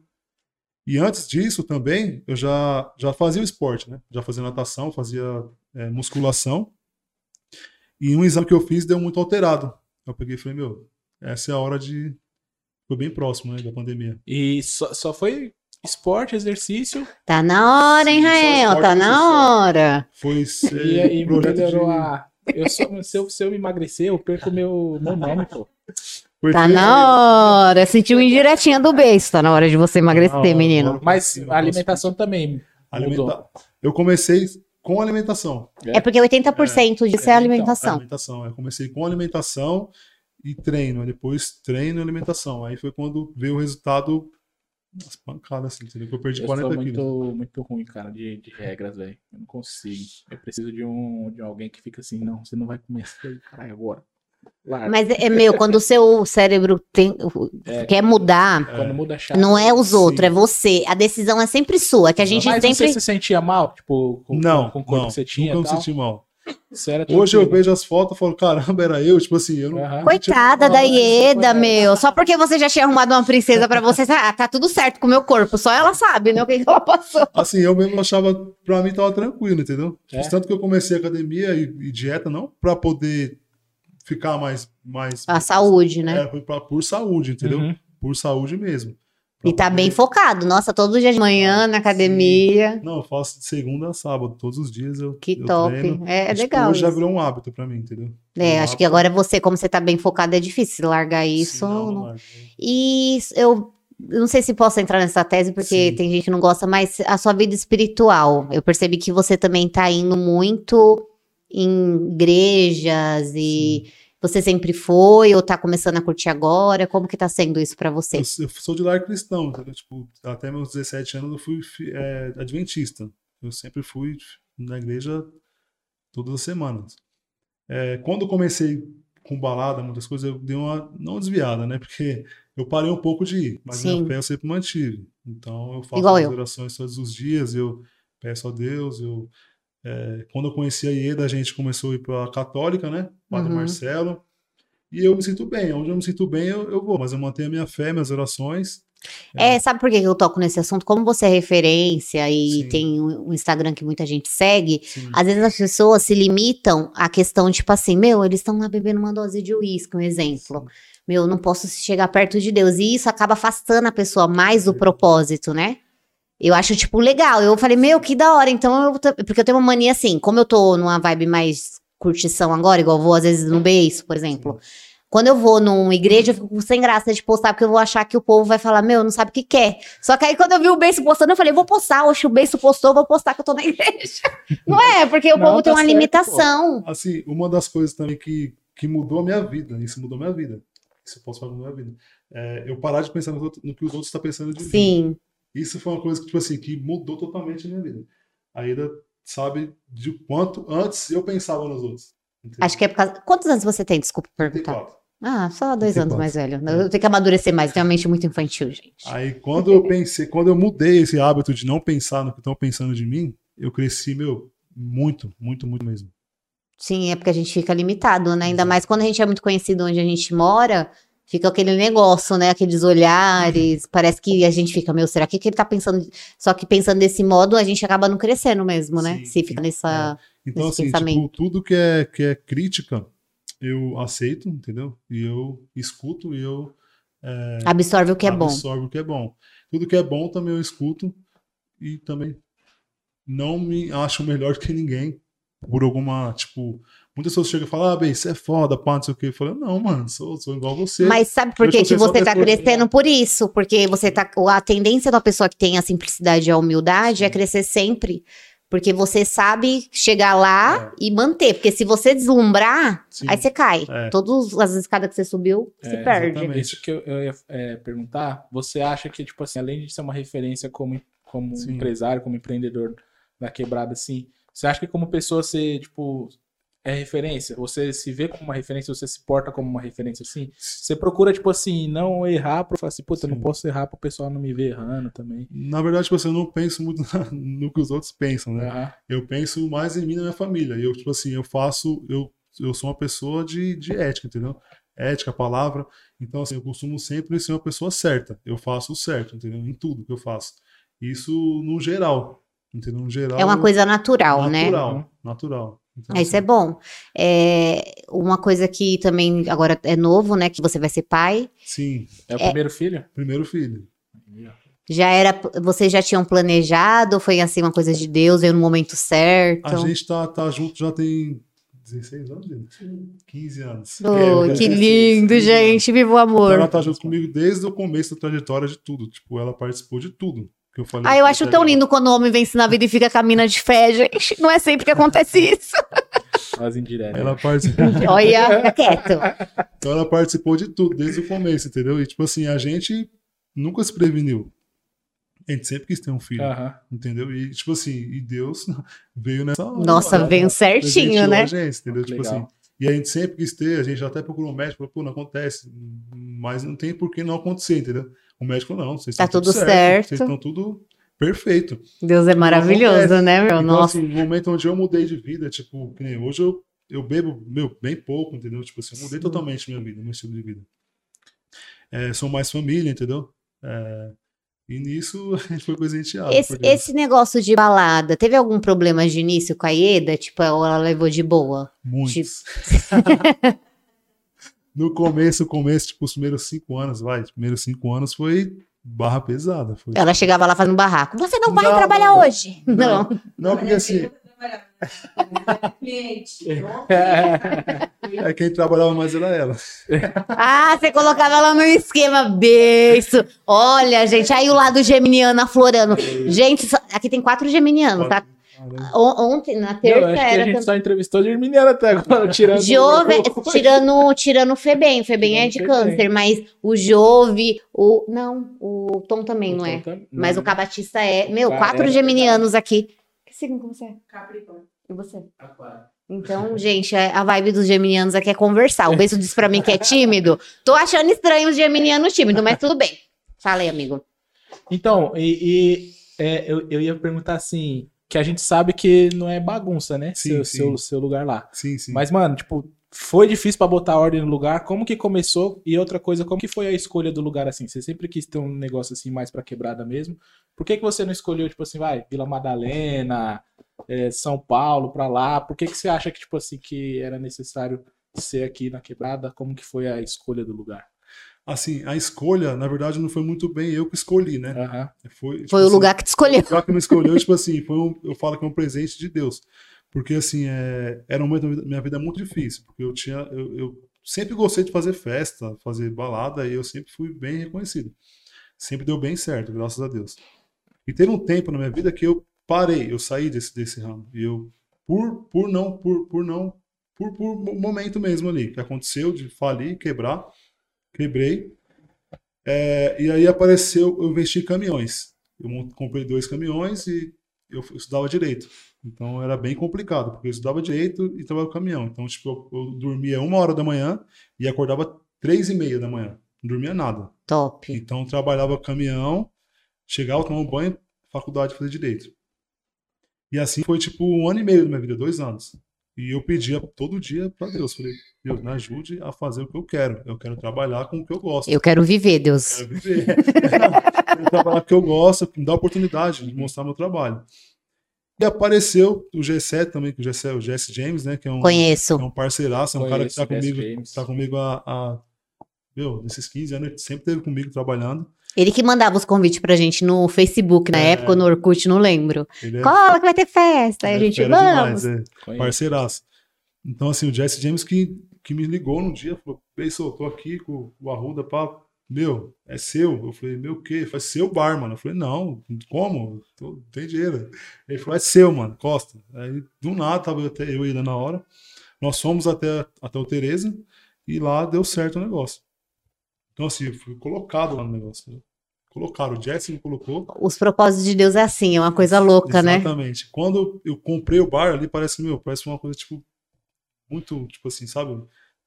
S3: E antes disso também, eu já, já fazia o esporte, né? Já fazia natação, fazia é, musculação. E um exame que eu fiz deu muito alterado. Eu peguei e falei, meu, essa é a hora de. Foi bem próximo, né, da pandemia.
S1: E só, só foi esporte, exercício,
S2: Tá na hora, hein, Rael? Tá na
S3: só.
S2: hora.
S3: Foi
S1: e aí
S3: projeto
S1: melhorou
S3: de...
S1: a... Eu só, se, eu, se eu emagrecer, eu perco meu, meu nome, pô.
S3: Porque-
S2: Tá na hora. Sentiu indiretinha do beijo. Tá na hora de você emagrecer,
S3: Não,
S2: menino.
S1: Mas a alimentação também
S3: Alimenta-
S1: mudou.
S3: Eu comecei com alimentação.
S2: É porque 80% disso é,
S1: É, então,
S2: alimentação.
S3: Alimentação. Eu comecei com alimentação e treino. Depois treino e alimentação. Aí foi quando veio o resultado as pancadas, assim, entendeu? Eu perdi
S1: Eu
S3: 40
S1: sou
S3: quilos.
S1: muito, muito ruim, cara, de, de regras, velho. Eu não consigo. Eu preciso de um de alguém que fica assim, não, você não vai aí, caralho, agora. Larga.
S2: Mas é meu, quando o seu cérebro tem,
S1: É.
S2: quer mudar,
S1: Quando muda a chave.
S2: não é os
S3: sim.
S2: outros, é você. A decisão é sempre sua, que a gente
S1: Mas
S2: sempre.
S1: você se sentia mal, tipo, com,
S3: Não,
S1: com o corpo
S3: não,
S1: que você tinha
S3: nunca me senti mal. Hoje eu vejo as fotos e falo, caramba, era eu. Tipo assim, eu não.
S1: Aham.
S2: Coitada da Ieda, meu. Só porque você já tinha arrumado uma princesa pra você, ah, tá tudo certo com o meu corpo. Só ela sabe, né? O que que ela passou.
S3: Assim, eu mesmo achava, pra mim tava tranquilo, entendeu?
S1: É?
S3: Tanto que eu comecei academia e, e dieta não pra poder ficar mais. mais
S2: A saúde, né?
S3: É, foi pra, por saúde, entendeu?
S1: Uhum.
S3: Por saúde mesmo.
S2: E tá bem focado. Nossa, todo dia de manhã na academia.
S3: Não, eu faço de segunda a sábado, todos os dias eu.
S2: Que
S3: eu
S2: top.
S3: treino.
S2: É, é
S3: Tipo,
S2: legal.
S3: Hoje já virou um hábito pra mim, entendeu?
S2: É,
S3: Um
S2: acho que
S3: hábito.
S2: agora você, como você tá bem focado, é difícil largar isso.
S3: Sim, não,
S2: não-. E eu eu não sei se posso entrar nessa tese, porque
S3: Sim.
S2: tem gente que não gosta, mas a sua vida espiritual. Eu percebi que você também tá indo muito em igrejas e você sempre foi ou tá começando a curtir agora? Como que tá sendo isso pra você?
S3: Eu, eu sou de lar cristão? Tipo, até meus 17 anos eu fui é, adventista. Eu sempre fui na igreja todas as semanas. É, quando eu comecei com balada, muitas coisas, eu dei uma não desviada, né? Porque eu parei um pouco de ir, mas
S2: Sim.
S3: minha fé eu sempre mantive. Então eu faço
S2: Igual
S3: as orações todos os dias, eu peço a Deus, eu é, quando eu conheci a IEDA, a gente começou a ir para a católica, né? Padre
S2: Uhum.
S3: Marcelo. E eu me sinto bem. Onde eu me sinto bem, eu, eu vou. Mas eu mantenho a minha fé, minhas orações.
S2: É, sabe por que eu toco nesse assunto? Como você é referência e
S3: Sim.
S2: tem um Instagram que muita gente segue,
S3: Sim.
S2: às vezes as pessoas se limitam à questão, tipo assim, meu, eles estão lá bebendo uma dose de uísque, um exemplo. Meu, eu não posso chegar perto de Deus. E isso acaba afastando a pessoa mais do
S3: É.
S2: propósito, né? Eu acho, tipo, legal. Eu falei, meu, que da hora. Então, eu, porque eu tenho uma mania assim, como eu tô numa vibe mais curtição agora, igual eu vou às vezes no beiço, por exemplo. Quando eu vou numa igreja, eu fico sem graça de postar, porque eu vou achar que o povo vai falar, meu, não sabe o que quer. Só que aí quando eu vi o Beiço postando, eu falei, vou postar. Oxe, o Beiço postou, vou postar que eu tô na igreja. Não é, porque o
S1: Não,
S2: povo
S1: tá
S2: tem uma
S1: certo,
S2: limitação.
S3: Assim, uma das coisas também que, que mudou a minha vida, isso mudou a minha vida. Isso eu posso falar mudou a minha vida. É, eu parar de pensar no, no que os outros estão pensando de mim.
S2: Sim.
S3: Isso foi uma coisa que, tipo assim, que mudou totalmente a minha vida. A Ida sabe de quanto antes eu pensava nos outros. entendeu?
S2: Acho que é por causa. Quantos anos você tem? Desculpa perguntar.
S3: 34.
S2: Ah, só dois anos
S3: 34.
S2: mais velho. Eu tenho que amadurecer mais, tenho uma mente muito infantil, gente.
S3: Aí quando eu pensei, quando eu mudei esse hábito de não pensar no que estão pensando de mim, eu cresci, meu, muito, muito, muito mesmo.
S2: Sim, é porque a gente fica limitado, né? Ainda mais quando a gente é muito conhecido onde a gente mora, fica aquele negócio, né? Aqueles olhares, parece que a gente fica, meu, será que, que ele tá pensando? Só que pensando desse modo, a gente acaba não crescendo mesmo, né?
S3: Sim,
S2: Se fica nessa.
S3: Então,
S2: Esse
S3: assim, tipo, tudo que é, que é crítica, eu aceito, entendeu? E eu escuto e eu
S2: Absorve o que é bom.
S3: absorvo o que é bom. Tudo que é bom também eu escuto e também não me acho melhor que ninguém por alguma, tipo, muitas pessoas chegam e falam, ah, bem, você é foda, pá, não sei o quê. Eu falo, não, mano, sou, sou igual a você.
S2: Mas sabe por que, que você tá crescendo por isso? Porque você tá. A tendência da pessoa que tem a simplicidade e a humildade é crescer sempre. Porque você sabe chegar lá e manter. Porque se você deslumbrar,
S3: Sim.
S2: aí você cai.
S3: É.
S2: Todas as escadas que você subiu, se
S1: É,
S2: perde.
S3: exatamente.
S1: Isso que eu, eu ia é, perguntar, você acha que, tipo assim, além de ser uma referência como, como
S3: Sim.
S1: empresário, como empreendedor da quebrada, assim, você acha que como pessoa você, tipo, é referência? Você se vê como uma referência, você se porta como uma referência, assim? Você procura, tipo assim, não errar pra falar assim, puta, eu não posso errar pro pessoal não me ver errando também.
S3: Na verdade, tipo assim, eu não penso muito no que os outros pensam, né? Eu penso mais em mim e na minha família. E eu, tipo assim, eu faço, eu, eu sou uma pessoa de, de ética, entendeu? Ética, palavra. Então, assim, eu costumo sempre ser uma pessoa certa. Eu faço o certo, entendeu? Em tudo que eu faço. Isso no geral, entendeu? No geral.
S2: É uma coisa natural, né?
S3: natural, natural. Então,
S2: Ah, Isso é bom. É, uma coisa que também agora é novo, né? Que você vai ser pai.
S3: Sim,
S1: É o primeiro filho?
S3: primeiro filho.
S2: Já era. Vocês já tinham planejado? Ou foi assim uma coisa de Deus, veio no momento certo?
S3: A gente tá, tá junto já tem 16 anos, gente? 15 anos.
S2: Oh,
S3: É,
S2: que
S3: 16,
S2: lindo,
S3: 15 anos.
S2: gente. Viva o
S3: Então,
S2: amor.
S3: ela tá junto comigo desde o começo da trajetória de tudo. Tipo, ela participou de tudo que eu falei.
S2: Ah, eu acho tão lindo quando o homem vence na vida e fica com a mina de fé, gente. Não é sempre que acontece isso.
S1: As indiretas.
S3: Ela participou,
S2: Olha, fica quieto.
S3: então ela participou de tudo, desde o começo, entendeu? E tipo assim, a gente nunca se preveniu. A gente sempre quis ter um filho,
S1: Aham.
S3: entendeu? E tipo assim, e Deus veio nessa hora.
S2: Nossa,
S3: Ela
S2: veio certinho, né?
S3: A gente, entendeu? Tipo
S1: Legal.
S3: assim. E a gente sempre quis ter, a gente até procurou um médico, falou, pô, não acontece, mas não tem por que não acontecer, entendeu? O médico falou, não, vocês
S2: Tá
S3: estão
S2: tudo certo.
S3: vocês estão tudo perfeito.
S2: Deus é maravilhoso,
S3: acontece.
S2: né, meu?
S3: Então,
S2: Nossa.
S3: assim, no momento onde eu mudei de vida, tipo, hoje eu, eu bebo, meu, bem pouco, entendeu? Tipo assim, eu mudei totalmente minha vida, meu estilo de vida. É, sou mais família, entendeu? É, e nisso a gente foi presenteado.
S2: Esse,
S3: porque-
S2: esse negócio de balada, teve algum problema de início com a Ieda? Tipo, ela levou de boa?
S3: Muitos. no começo, começo, tipo, os primeiros cinco anos, vai, os primeiros cinco anos foi barra pesada. Foi...
S2: Ela chegava lá fazendo barraco. Você não vai
S3: Não,
S2: trabalhar
S3: não.
S2: hoje. Não.
S3: Não, porque assim, é quem trabalhava mais era ela.
S2: Ah, você colocava ela no esquema beijo. Olha, gente, aí o lado geminiano aflorando. Gente, aqui tem quatro geminianos, tá? On- Ontem, na
S1: Não,
S2: terça,
S1: acho que a gente
S2: também.
S1: só entrevistou de Mineiro até agora, tirando.
S2: Jove, tirando, tirando o Febem, o Febem é de
S1: o Febem.
S2: câncer, mas o Jove, o. Não, o Tom também não é.
S1: Então,
S2: Mas o Cabatista é. Meu,
S1: Ah,
S2: quatro
S1: é
S2: geminianos aqui. Que signo que você é?
S4: Capricórnio.
S2: E você? Então, gente, é- a vibe dos geminianos aqui é conversar. O Beijo disse pra mim que é tímido. Tô achando estranho os geminianos tímidos, mas tudo bem. Fala aí, amigo.
S1: Então, e, e, é, eu, eu ia perguntar assim, que a gente sabe que não é bagunça, né?
S3: Sim,
S1: seu,
S3: sim.
S1: Seu, seu lugar lá.
S3: Sim, sim.
S1: Mas, mano, tipo, foi difícil pra botar ordem no lugar. Como que começou? E outra coisa, como que foi a escolha do lugar assim? Você sempre quis ter um negócio assim mais pra quebrada mesmo. Por que, que você não escolheu, tipo assim, vai, Vila Madalena, é, São Paulo, pra lá? Por que, que você acha que, tipo assim, que era necessário ser aqui na quebrada? Como que foi a escolha do lugar?
S3: Assim, a escolha, na verdade, não foi muito bem eu que escolhi, né? Foi, tipo
S2: Foi o
S3: assim,
S2: lugar que te escolheu.
S3: O lugar que me escolheu, tipo assim, foi um, eu falo que é um presente de Deus. Porque, assim, é, era um momento da minha vida muito difícil. Porque eu tinha, eu, eu sempre gostei de fazer festa, fazer balada, e eu sempre fui bem reconhecido. Sempre deu bem certo, graças a Deus. E teve um tempo na minha vida que eu parei, eu saí desse, desse ramo. E eu, por, por não, por, por não, por, por momento mesmo ali, que aconteceu de falir, quebrar, quebrei. É, e aí apareceu, eu investi em caminhões. Eu comprei dois caminhões e eu estudava direito. Então era bem complicado, porque eu estudava direito e trabalhava com caminhão. Então, tipo, eu, eu dormia uma hora da manhã e acordava três e meia da manhã. Não dormia nada.
S2: Top.
S3: Então trabalhava caminhão, chegava, tomava um banho, faculdade, fazer direito. E assim foi tipo um ano e meio da minha vida, dois anos. E eu pedia todo dia para Deus, falei, Deus, me ajude a fazer o que eu quero. Eu quero trabalhar com o que eu gosto.
S2: Eu quero viver, Deus.
S3: Eu quero viver. eu quero trabalhar com o que eu gosto, me dá a oportunidade de mostrar meu trabalho. E apareceu o G7 também, que o G7, o Jesse James, né? Que é um,
S2: Conheço.
S3: é um parceiraço, é um cara que
S1: Conheço
S3: tá
S1: o Jesse
S3: comigo, tá comigo há, há meu, nesses 15 anos, ele sempre esteve comigo trabalhando.
S2: Ele que mandava os convites pra gente no Facebook na
S3: É.
S2: época, no Orkut, não lembro.
S3: Ele é,
S2: Cola que vai ter festa. Aí a
S3: é
S2: gente, vamos.
S3: demais, é. Parceiraço. Então, assim, o Jesse James que, que me ligou num dia, falou, Pensou, tô aqui com o Arruda, pá, meu, é seu? Eu falei, meu o quê? Ele falou, seu bar, mano. Eu falei, não, como? Tô, não tem dinheiro. Ele falou, é seu, mano, Costa. Aí, do nada, tava eu, até, eu e ele na hora, nós fomos até, até o Tereza, e lá deu certo o negócio. Então, assim, eu fui colocado lá no negócio. Colocaram, o Jesse me colocou,
S2: Os propósitos de Deus é assim, é uma coisa louca, né?
S3: Exatamente. Quando eu comprei o bar ali, parece que, meu, parece uma coisa, tipo, muito, tipo assim, sabe?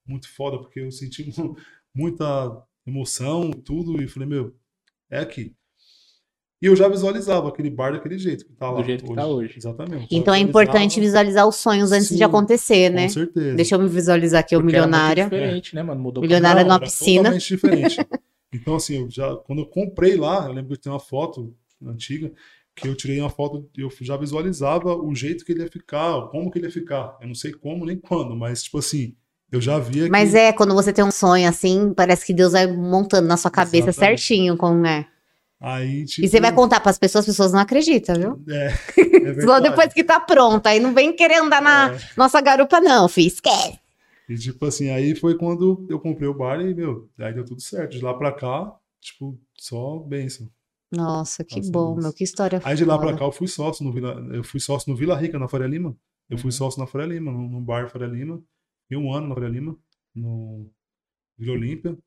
S3: Muito foda, porque eu senti mu- muita emoção, tudo, e falei, meu, é aqui. E eu já visualizava aquele bar daquele jeito que tá lá.
S1: Do jeito que tá hoje.
S3: Exatamente.
S2: Então é importante visualizar os sonhos antes
S3: Sim,
S2: de acontecer, né?
S3: Com certeza.
S2: Deixa eu me visualizar aqui, o
S1: muito
S2: milionária.
S1: diferente, né, mano? Mudou
S2: Milionária
S3: Não,
S2: numa piscina.
S3: Totalmente diferente. Então, assim, eu já, quando eu comprei lá, eu lembro que eu tenho uma foto antiga, que eu tirei uma foto, eu já visualizava o jeito que ele ia ficar, como que ele ia ficar. Eu não sei como nem quando, mas, tipo assim, eu já via
S2: Mas
S3: que.
S2: é, quando você tem um sonho assim, parece que Deus vai montando na sua cabeça
S3: Exatamente.
S2: certinho como é.
S3: Aí, tipo,
S2: E você vai contar pras pessoas, as pessoas não acreditam, viu?
S3: É, é
S2: Só depois que tá pronto. Aí não vem querer andar na
S3: É.
S2: nossa garupa, não, filho. Esquece.
S3: E, tipo assim, aí foi quando eu comprei o bar e, meu, aí deu tudo certo. De lá pra cá, tipo, só bênção.
S2: Nossa, que
S3: Nossa,
S2: bom,
S3: Deus.
S2: meu, que história
S3: Aí de lá pra cá eu fui sócio no Vila, eu fui sócio no Vila Rica, na Faria Lima. Eu fui
S1: Uhum.
S3: sócio na Faria Lima, num, num bar Faria Lima. Fiquei um ano na Faria Lima, no Vila Olímpia.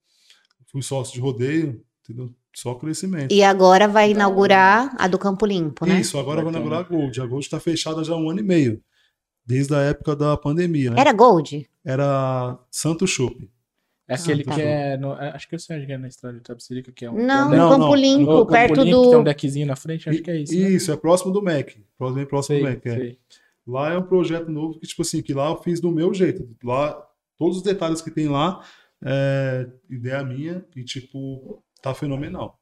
S3: Fui sócio de rodeio, entendeu? Só crescimento.
S2: E agora vai inaugurar a do Campo Limpo, né?
S3: Isso, agora vai inaugurar a Gold. A Gold tá fechada já há um ano e meio. Desde a época da pandemia, né?
S2: Era Gold?
S3: Era Santo Chopp.
S1: É aquele
S2: tá.
S1: que é. no- é- acho que eu sei onde é na estrada de Tabsirica, que é um.
S2: Não, no
S1: um
S3: Não,
S2: Campo
S3: não.
S2: Limpo,
S1: No Campo
S2: perto
S1: Limpo, que Tem um
S2: do.
S1: deckzinho na frente, acho que é isso. né?
S3: Isso, é próximo do Mac. Próximo, bem próximo
S1: Sei,
S3: do Mac. é. Lá é um projeto novo que, tipo assim, que lá eu fiz do meu jeito. Lá, todos os detalhes que tem lá, é ideia minha e, tipo, tá fenomenal.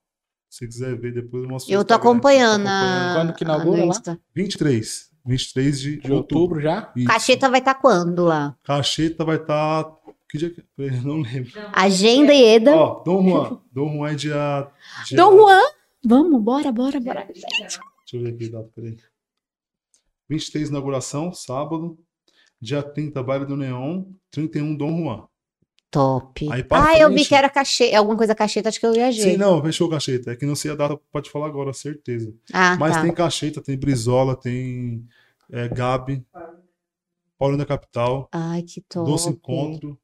S3: Se você quiser ver depois, eu mostro no
S2: Eu tô acompanhando
S3: Tô
S2: a.
S1: Quando que inaugura
S2: no
S1: lá?
S2: Insta.
S3: 23. 23 de,
S1: De outubro já?
S3: Isso.
S2: Cacheta vai estar quando lá?
S3: Cacheta vai estar. Que dia que. Eu não lembro.
S2: Agenda e Eda.
S3: Ó, Dom Juan. Dom Juan é dia. dia
S2: Dom Juan. Vamos, bora, bora, bora.
S3: Deixa eu ver aqui data, peraí. 23 inauguração, sábado. Dia 30, baile do Neon. 31, Dom Juan.
S2: Top. Ah, eu vi que era cacheta. Alguma coisa cacheta, acho que eu viajei.
S3: Sim, não, fechou cacheta. É que não sei a data, pode falar agora, certeza.
S2: Ah,
S3: Mas
S2: tá.
S3: tem cacheta, tem Brizola, tem é, Gabi, Paulo da Capital,
S2: Ai, que top.
S3: Doce Encontro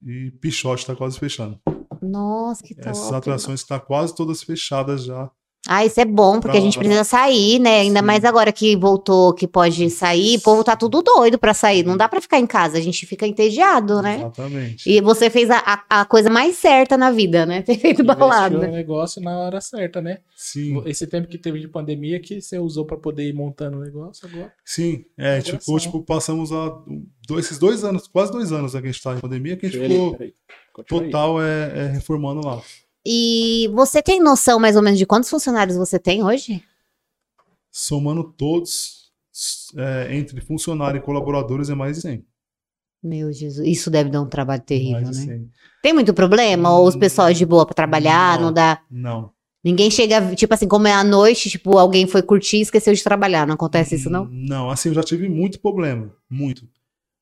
S3: e Pichote tá quase fechando.
S2: Nossa, que top.
S3: Essas atrações estão quase todas fechadas já.
S2: Ah, isso é bom, porque a gente precisa sair, né? Ainda
S3: Sim.
S2: mais agora que voltou, que pode sair, o povo tá tudo doido pra sair. Não dá pra ficar em casa, a gente fica entediado, né?
S3: Exatamente.
S2: E você fez a, a, a coisa mais certa na vida, né? Ter feito
S1: Investiu
S2: balada.
S1: no negócio na hora certa, né?
S3: Sim,
S1: Esse tempo que teve de pandemia que você usou pra poder ir montando o negócio agora.
S3: sim. É,
S1: Coração.
S3: tipo, tipo, passamos a, dois, esses dois anos, quase dois anos né, que a gente tá em pandemia, que a gente ficou total é, é, reformando lá.
S2: E você tem noção mais ou menos de quantos funcionários você tem hoje?
S3: Somando todos, é, entre funcionário e colaboradores, é mais de 100.
S2: Meu Jesus, isso deve dar um trabalho terrível,
S3: mais
S2: né?
S3: 100.
S2: Tem muito problema? Ou os
S3: Hum,
S2: pessoal é de boa pra trabalhar, não,
S3: não.
S2: dá?
S3: Não.
S2: Ninguém chega, tipo assim, como é à noite, tipo, alguém foi curtir e esqueceu de trabalhar. Não acontece isso, não?
S3: Não, assim, eu já tive muito problema. Muito.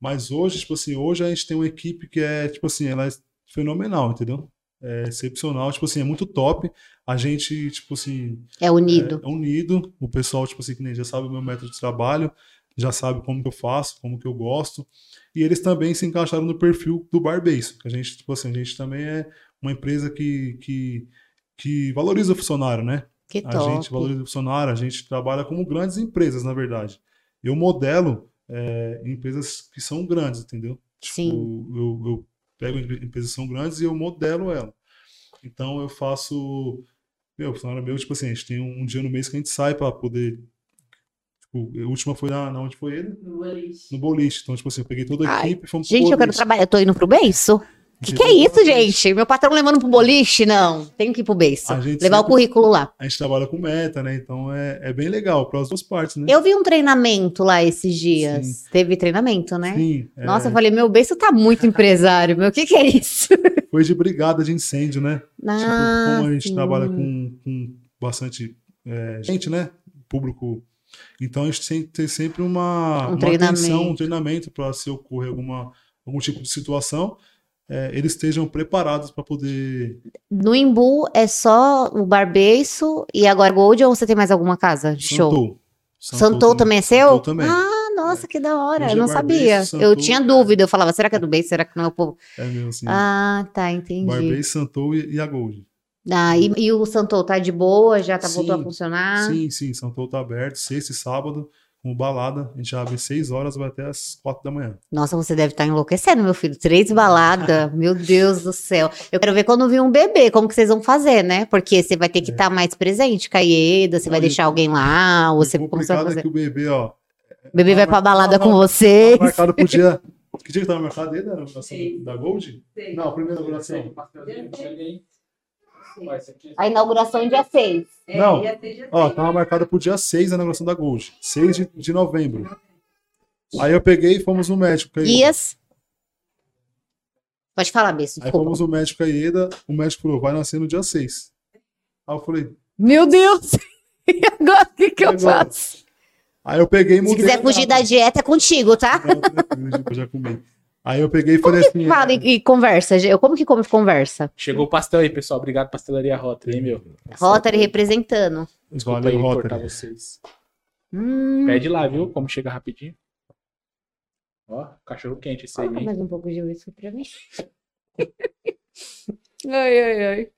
S3: Mas hoje, tipo assim, hoje a gente tem uma equipe que é, tipo assim, ela é fenomenal, entendeu? É excepcional, tipo assim, é muito top. A gente, tipo assim,
S2: É unido.
S3: é unido. O pessoal, tipo assim, que nem já sabe o meu método de trabalho, já sabe como que eu faço, como que eu gosto. E eles também se encaixaram no perfil do. Que a gente, tipo assim, a gente também é uma empresa que, que, que valoriza o funcionário, né?
S2: que
S3: A
S2: top.
S3: gente valoriza o funcionário, a gente trabalha como grandes empresas, na verdade. Eu modelo é, empresas que são grandes, entendeu?
S2: Sim.
S3: Eu, eu, eu pego empresas que são grandes e eu modelo ela. Então eu faço. Meu, funcionário meu, tipo assim, a gente tem um, dia no mês que a gente sai para poder. Tipo, a última foi na, na onde foi ele? No boliche. Então, tipo assim, eu peguei toda a
S2: Ai,
S3: equipe e fomos pro
S2: Gente, eu quero
S3: boliche.
S2: trabalhar. Eu tô indo pro beiço? Que que é isso, gente? Meu patrão levando pro boliche? Não, tenho que ir pro
S3: gente
S2: Levar o currículo lá.
S3: A gente trabalha com meta, né? Então é, é bem legal para as duas partes, né?
S2: Eu vi um treinamento lá esses dias. Teve treinamento, né?
S3: Sim. é,
S2: Nossa, eu falei, meu beiço tá muito empresário, meu. O que que é isso?
S3: foi de brigada de incêndio, né? Tipo,
S2: Ah,
S3: como a gente
S2: sim.
S3: trabalha com, com bastante é, gente, né? Público. Então a gente tem que ter sempre uma,
S2: Um
S3: uma
S2: treinamento.
S3: atenção, um treinamento para se ocorrer alguma, algum tipo de situação, é, eles estejam preparados para poder.
S2: No Imbu é só o Barbeiço e agora Gold ou você tem mais alguma casa de show?
S3: Santou.
S2: Santou também é seu?
S3: Santou também.
S2: Ah, nossa, que da hora.
S3: Hoje
S2: Eu não
S3: é Barbeiço,
S2: sabia. Eu
S3: Santou.
S2: tinha dúvida. Eu falava, será que é do beijo? Será que não é o povo?
S3: É mesmo assim.
S2: Ah, tá, entendi.
S3: Barbei, Santou e, e a Gold.
S2: Ah, e, e o Santou tá de boa? Já tá, voltou a funcionar?
S3: Sim, sim, Santou tá aberto, sexta e sábado, com balada. A gente abre 6 horas, vai até as 4 da manhã.
S2: Nossa, você deve estar enlouquecendo, meu filho. Três baladas. meu Deus do céu. Eu quero ver quando vir um bebê, como que vocês vão fazer, né? Porque você vai ter que estar mais presente, Caída, você vai
S3: Olha,
S2: deixar alguém lá, ou você
S3: o
S2: como você vai
S3: é
S2: fazer?
S3: que o bebê, ó,
S2: O bebê vai pra balada
S3: Não,
S2: com
S3: não,
S2: vocês.
S3: Tava marcado pro dia. Que dia que tava marcado aí da da Gold? Não, a primeira inauguração.
S2: A inauguração é dia 6.
S3: Não, ó, tava marcado pro dia 6 a inauguração da Gold. 6 de, de novembro. Aí eu peguei e fomos no médico. Aí,
S2: Guias. Pode falar, Bessa,
S3: aí fomos no médico Aieda, o médico falou, vai nascer no dia 6. Aí eu falei,
S2: Meu Deus! E agora o que, que eu
S3: Agora.
S2: faço?
S3: aí eu peguei e
S2: Se
S3: mudei.
S2: quiser
S3: a
S2: fugir da dieta, é contigo, tá?
S3: Eu já comi. Aí eu peguei e falei assim.
S2: Fala e, e conversa. Eu como que come conversa?
S1: Chegou o pastel aí, pessoal. Obrigado, Pastelaria Rotary, hein, meu?
S2: Rotary representando.
S1: Desculpa
S3: Valeu,
S1: aí
S3: Rotary.
S1: cortar vocês.
S2: Hum,
S1: Pede lá, viu? Como chega rapidinho. Ó, cachorro quente esse aí,
S2: coloca
S1: hein?
S2: mais um pouco de uísque pra mim. ai, ai, ai.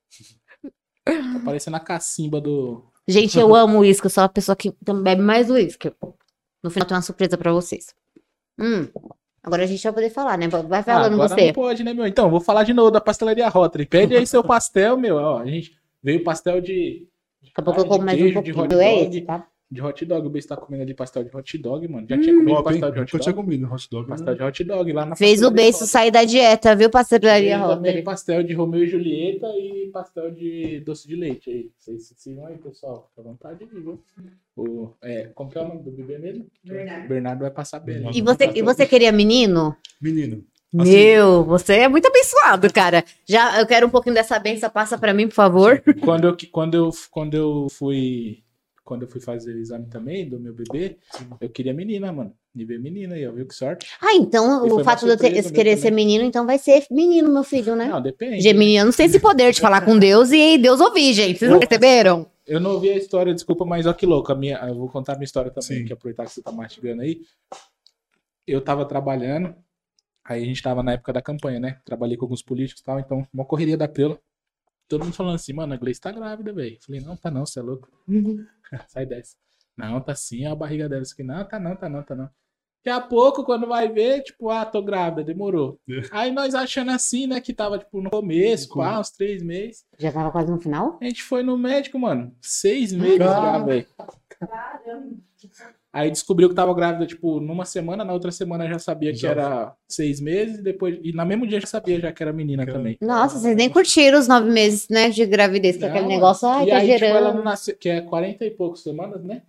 S1: Tá parecendo a cacimba do.
S2: Gente, eu amo uísque. Eu sou a pessoa que bebe mais uísque. No final tem uma surpresa pra vocês. Hum, agora a gente vai poder falar, né? Vai
S1: Ah,
S2: falando
S1: agora
S2: você.
S1: não pode, né, meu? Então, vou falar de novo da Pastelaria Rotary. Pede aí seu pastel, meu. Ó, a gente veio pastel de.
S2: Daqui a pouco eu como mais um
S1: queijo, de
S2: pouquinho.
S1: hot
S2: É
S1: dog.
S2: esse, tá?
S1: De hot dog. O Beijo tá comendo ali pastel de hot dog, mano. Já tinha comido
S3: hein?
S1: pastel de hot
S3: Nunca tinha
S1: dog.
S3: comido hot dog.
S1: Pastel de hot dog lá na
S2: Fez o beijo sair da dieta, viu, pastelaria Rotary?
S1: pastel de Romeu e Julieta e pastel de doce de leite aí. Vocês se sigam aí, pessoal. Fica à vontade aí, viu? O, é, como que é o nome do bebê mesmo?
S4: Bernardo.
S1: Bernardo vai passar bem. né?
S2: E você, e você queria menino?
S3: Menino. Assim,
S2: Meu, você é muito abençoado, cara. Já eu quero um pouquinho dessa benção, passa pra mim, por favor.
S1: Quando eu, quando eu, quando eu fui. Quando eu fui fazer o exame também do meu bebê, eu queria menina, mano. Me ver menina aí, ó. Viu que sorte?
S2: Ah, então
S1: E
S2: o fato de eu ter- querer ser menino, então vai ser menino, meu filho, né?
S1: Não, depende.
S2: Geminianos têm esse poder de falar com Deus e Deus ouvir, gente. Vocês não perceberam?
S1: Eu não ouvi a história, desculpa, mas ó que louco. A minha, eu vou contar a minha história também,
S3: Sim.
S1: que aproveitar que você tá mastigando aí. Eu tava trabalhando, aí a gente tava na época da campanha, né? Trabalhei com alguns políticos e tal, então, uma correria da pela. Todo mundo falando assim, mano, a Gleice tá grávida, velho. Falei, não, tá não, você é louco. Sai dessa. Não, tá sim, a barriga dela. Isso aqui, não, tá não, tá não, tá não. Daqui a pouco, quando vai ver, tipo, ah, tô grávida, demorou. Aí nós achando assim, né, que tava, tipo, no começo,
S3: Como?
S1: pá, uns três meses.
S2: Já tava quase no final?
S1: A gente foi no médico, mano. Seis meses já,
S3: Caramba.
S1: Aí descobriu que tava grávida, tipo, numa semana, na outra semana já sabia que era seis meses, depois. E na mesmo dia já sabia já que era menina
S3: Caramba.
S1: também.
S2: Nossa, vocês nem curtiram os nove meses, né, de gravidez, que é aquele negócio, ai,
S1: e
S2: tá
S1: aí, tipo, ela
S2: gerando.
S1: não nasceu, que é 40 e poucos semanas, né?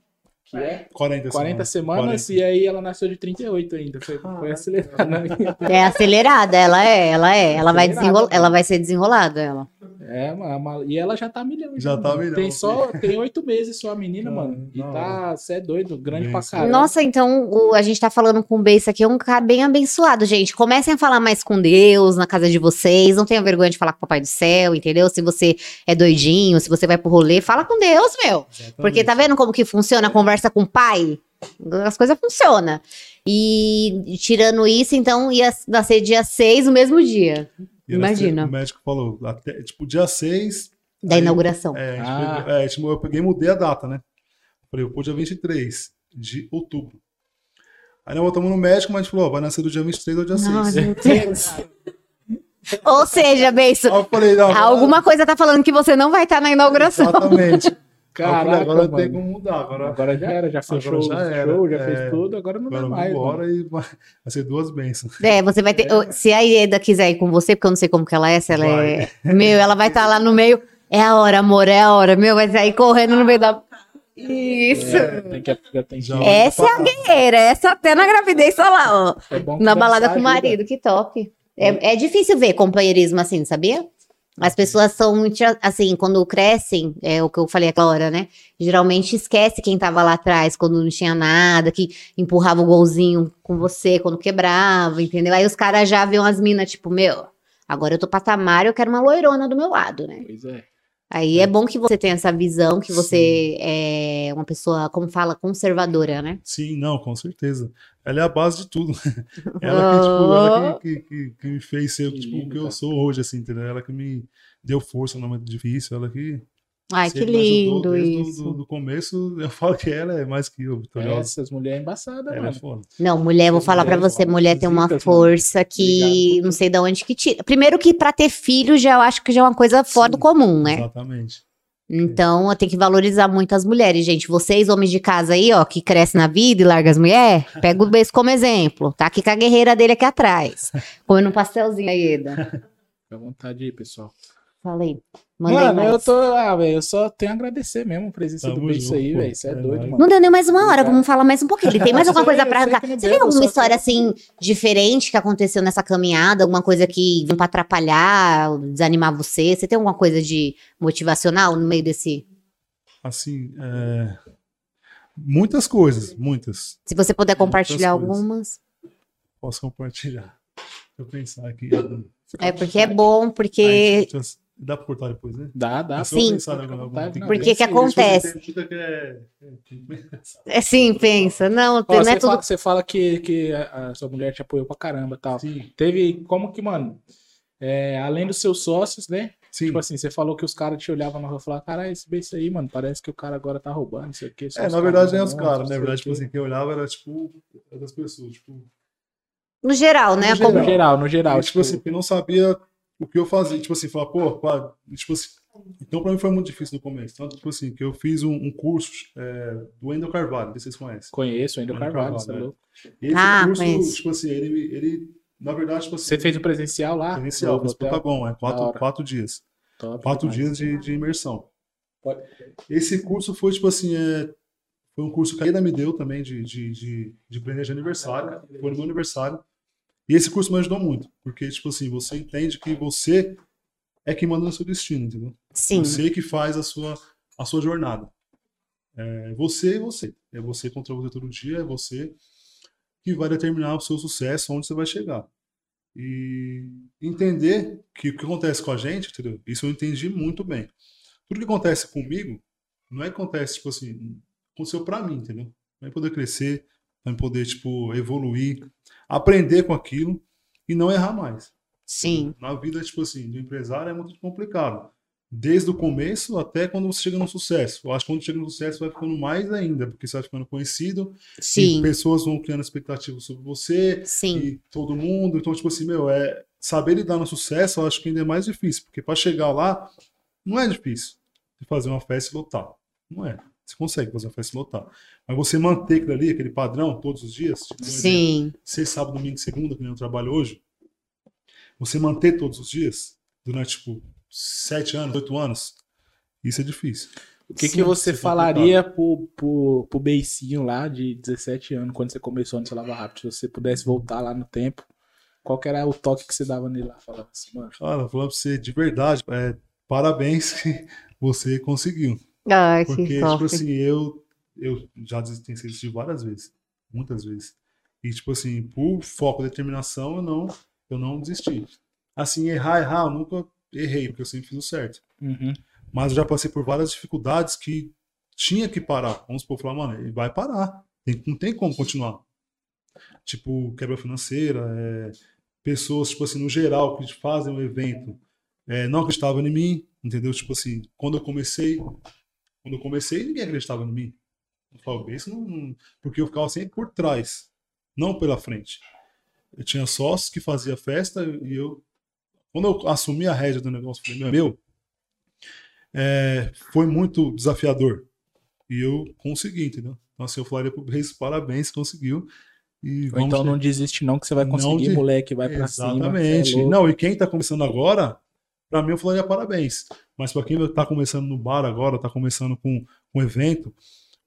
S1: Que é
S3: 40
S1: 40 semanas
S3: 40.
S1: e aí ela nasceu de 38 ainda. Foi, foi acelerada.
S2: É acelerada, ela é, ela é. Ela vai,
S1: né?
S2: ela vai ser desenrolada, ela.
S1: É, mano. E ela já tá milhão.
S3: Já tá
S1: mano.
S3: milhão,
S1: Tem só, tem oito meses só a menina,
S3: Ah,
S1: mano. E tá, você é doido, grande
S3: Bem,
S1: pra caramba.
S2: Nossa, então o- a gente tá falando com o Beice aqui, é um cara bem abençoado, gente. Comecem a falar mais com Deus na casa de vocês. Não tenham vergonha de falar com o Papai do Céu, entendeu? Se você é doidinho, se você vai pro rolê, fala com Deus, meu. Porque tá vendo como que funciona a conversa com o pai? As coisas funcionam. E tirando isso, então ia nascer dia 6 no mesmo dia
S3: ela-
S2: imagina.
S3: O médico falou, até, tipo, dia 6.
S2: da
S3: Aí-
S2: inauguração.
S3: É,
S1: Ah.
S3: pegou- é, tipo, eu peguei e mudei a data, né? Falei, eu pôr dia 23 de outubro. Aí nós voltamos no médico, mas a gente falou, ó, vai nascer do dia 23 ao dia 6.
S2: Ai, meu Deus. Ou seja,
S3: não,
S2: alguma coisa tá falando que você não vai estar na inauguração.
S3: Exatamente.
S1: Caraca,
S3: agora
S1: mano.
S3: tem como mudar. Agora,
S1: Agora já era, já
S3: Agora
S1: fechou
S3: já era,
S1: show, já
S3: é.
S1: fez tudo, agora não
S3: agora
S1: dá mais.
S3: embora e vai, vai ser duas bênçãos.
S2: É, você vai ter. Se a Ieda quiser ir com você, porque eu não sei como que ela é, se ela é.
S3: Vai.
S2: Meu, ela vai estar lá no meio. É a hora, amor, é a hora. Meu, vai sair correndo no meio da. Isso.
S1: É, tem que, tem
S2: Essa é a guerreira, essa até na gravidez tá lá, ó.
S1: é
S2: Na balada com o marido, que top. É, é difícil ver companheirismo assim, sabia? As pessoas são muito, assim, quando crescem, é o que eu falei hora, né? Geralmente esquece quem tava lá atrás, quando não tinha nada, que empurrava o golzinho com você, quando quebrava, entendeu? Aí os caras já veem as minas, tipo, meu, agora eu tô patamar, eu quero uma loirona do meu lado, né?
S1: Pois é.
S2: Aí é bom que você tenha essa visão, que você é uma pessoa, como fala, conservadora, né?
S3: Sim, não, com certeza. Ela é a base de tudo. ela que, tipo, ela que, que, que, que me fez ser
S1: Que
S3: tipo, o que eu sou hoje, assim, entendeu? Ela que me deu força no momento difícil, ela que
S2: Ai, que lindo isso.
S3: Do, do começo, eu falo que ela é mais que eu, vitoriosa.
S1: Essas mulheres embaçadas,
S3: Ela é
S1: mano.
S3: foda.
S2: Não, mulher, vou falar pra
S1: mulheres
S2: você, mulher tem uma força que
S1: Obrigado.
S2: não sei de onde que tira. Primeiro que pra ter filho já eu acho que já é uma coisa fora do
S3: Sim,
S2: comum, né?
S3: Exatamente.
S2: Então, eu tenho que valorizar muito as mulheres, gente. Vocês, homens de casa aí, ó, que crescem na vida e largam as mulheres, pega o beijo como exemplo. Tá aqui com a guerreira dele aqui atrás. Comendo um pastelzinho aí, Eda.
S1: Fica à vontade aí, pessoal.
S2: Falei. Mandei
S1: Mano,
S2: mais.
S1: eu tô. Ah, velho, eu só tenho a agradecer mesmo a presença
S3: Tamo
S1: do Beijo aí, velho. Você é
S3: é
S1: doido, mano.
S2: Não deu nem mais uma hora, vamos falar mais um pouquinho. Ele tem mais alguma coisa pra arrancar? Você tem alguma história
S1: que-
S2: assim diferente que aconteceu nessa caminhada? Alguma coisa que veio pra atrapalhar, desanimar você? Você tem alguma coisa de motivacional no meio desse?
S3: Assim, é, muitas coisas, muitas.
S2: Se você puder compartilhar
S3: coisas.
S2: algumas.
S3: Posso compartilhar. Deixa eu pensar aqui.
S2: É porque é bom,
S3: Aí,
S2: porque.
S3: eu- Dá pra cortar depois, né?
S1: Dá, dá.
S2: Sim. Porque que
S1: isso.
S2: acontece?
S3: É- é- pensar.
S2: É sim, pensa. Não,
S1: Ó,
S2: não é
S1: você,
S2: tudo.
S1: fala, você fala que, que a, sua mulher te apoiou pra caramba e tal.
S3: Sim,
S1: Teve como que, mano, é, além dos seus sócios, né?
S3: sim.
S1: Tipo assim, você falou que os caras te olhavam na rua e falavam, caralho, esse beijo aí, mano, parece que o cara agora tá roubando, não sei o quê. só
S3: É,
S1: os
S3: na verdade, nem os caras, né? Na verdade, tipo assim, quem olhava era, tipo, outras pessoas, tipo...
S2: No geral, né?
S3: No
S2: Como-
S1: No geral, no geral.
S3: E, tipo assim, porque não sabia o que eu fazia. Tipo assim, falar, pô, pá, tipo assim... Então, pra mim foi muito difícil no começo. Tanto, tipo assim, que eu fiz um, um curso é, do Wendel Carvalho, não sei se vocês conhecem.
S1: Conheço ainda o
S3: Ainda
S1: Carvalho,
S3: Carvalho,
S1: louco.
S3: E esse
S2: Ah,
S3: curso,
S2: conheço.
S3: tipo assim, ele, ele, na verdade, tipo assim...
S1: Você fez o presencial lá? No
S3: fiz
S1: hotel?
S3: Pentagon, é quatro, quatro dias.
S1: Top
S3: Quatro
S1: demais.
S3: dias de, de imersão.
S1: Pode-
S3: Esse curso foi, tipo assim, é, foi um curso que a Ida me deu também de, de, de, de de aniversário. Foi no meu aniversário. E esse curso me ajudou muito. Porque, tipo assim, você entende que você é quem manda no seu destino, entendeu?
S2: Sim.
S3: Você que faz a sua, a sua jornada. É você e você. É você contra você todo dia, é você que vai determinar o seu sucesso, onde você vai chegar. E entender que o que acontece com a gente, entendeu? Isso eu entendi muito bem. Tudo que acontece comigo, não é que acontece, tipo assim, aconteceu pra mim, entendeu? Vai poder crescer, poder, tipo, evoluir, aprender com aquilo e não errar mais.
S2: Sim.
S3: Na vida, tipo assim, do empresário é muito complicado. Desde o começo até quando você chega no sucesso. Eu acho que quando chega no sucesso vai ficando mais ainda, porque você vai ficando conhecido, e
S2: Sim.
S3: pessoas vão criando expectativas sobre você,
S2: Sim.
S3: e todo mundo. Então, tipo assim, meu, é saber lidar no sucesso, eu acho que ainda é mais difícil, porque para chegar lá não é difícil de fazer uma festa e lotar. Não é. Você consegue fazer uma festa lotar. Mas você manter aquilo ali, aquele padrão, todos os dias, tipo,
S2: Sim.
S3: sexta, sábado, domingo, segunda, que nem eu trabalho hoje, você manter todos os dias, durante, tipo, sete anos, oito anos, isso é difícil.
S1: O que,
S3: Sim,
S1: que você
S3: você
S1: falaria pro, pro, pro beicinho lá de 17 anos, quando você começou no seu Lava Rápido? Se você pudesse voltar lá no tempo, qual que era o toque que você dava nele lá? Falava assim, mano.
S3: Cara, falando pra você, de verdade, é, parabéns que você conseguiu.
S2: Ai,
S3: Porque,
S2: que
S3: tipo assim, eu, eu já desisti várias vezes. Muitas vezes. E, tipo assim, por foco e determinação, eu não, eu não desisti. Assim, errar, errar, eu nunca errei, porque eu sempre fiz o certo.
S1: Uhum.
S3: Mas eu já passei por várias dificuldades que tinha que parar. Vamos supor, falar, mano, ele vai parar. Tem- não tem como continuar. Tipo, quebra financeira, é, pessoas, tipo assim, no geral, que fazem o evento, é, não acreditavam em mim, entendeu? Tipo assim, quando eu comecei, quando eu comecei, ninguém acreditava em mim. Eu falava, isso não, porque eu ficava sempre por trás, não pela frente. Eu tinha sócios que fazia festa e eu, quando eu assumi a rédea do negócio, falei, meu, meu é, foi muito desafiador. E eu consegui, entendeu? Então, assim, eu falaria pro Reis, parabéns, conseguiu. E
S1: Ou então
S3: ter-
S1: não desiste não, que você vai conseguir,
S3: de-
S1: moleque, vai pra cima.
S3: Exatamente.
S1: cê é
S3: não, e quem tá começando agora, pra mim eu falaria parabéns. Mas pra quem tá começando no bar agora, tá começando com um evento,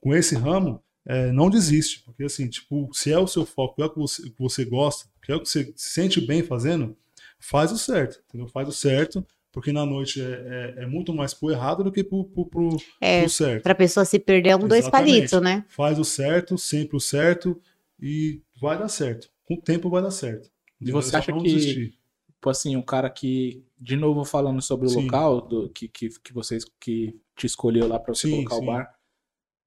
S3: com esse ramo, é, não desiste. Porque assim, tipo, se é o seu foco, é o que você, que você gosta, que é o que você se sente bem fazendo, faz o certo, entendeu? Faz o certo, porque na noite é, é, é muito mais pro errado do que pro, pro, pro,
S2: É,
S3: pro certo.
S2: pra pessoa se perder um, dois
S3: Exatamente.
S2: palitos, né?
S3: Faz o certo, sempre o certo, e vai dar certo. Com o tempo vai dar certo.
S1: E você
S3: Só
S1: acha
S3: não
S1: que-
S3: desistir.
S1: Tipo assim, um cara que, de novo falando sobre o
S3: Sim.
S1: local do, que, que, que vocês que te escolheu lá pra você
S3: Sim,
S1: colocar
S3: sim.
S1: o bar.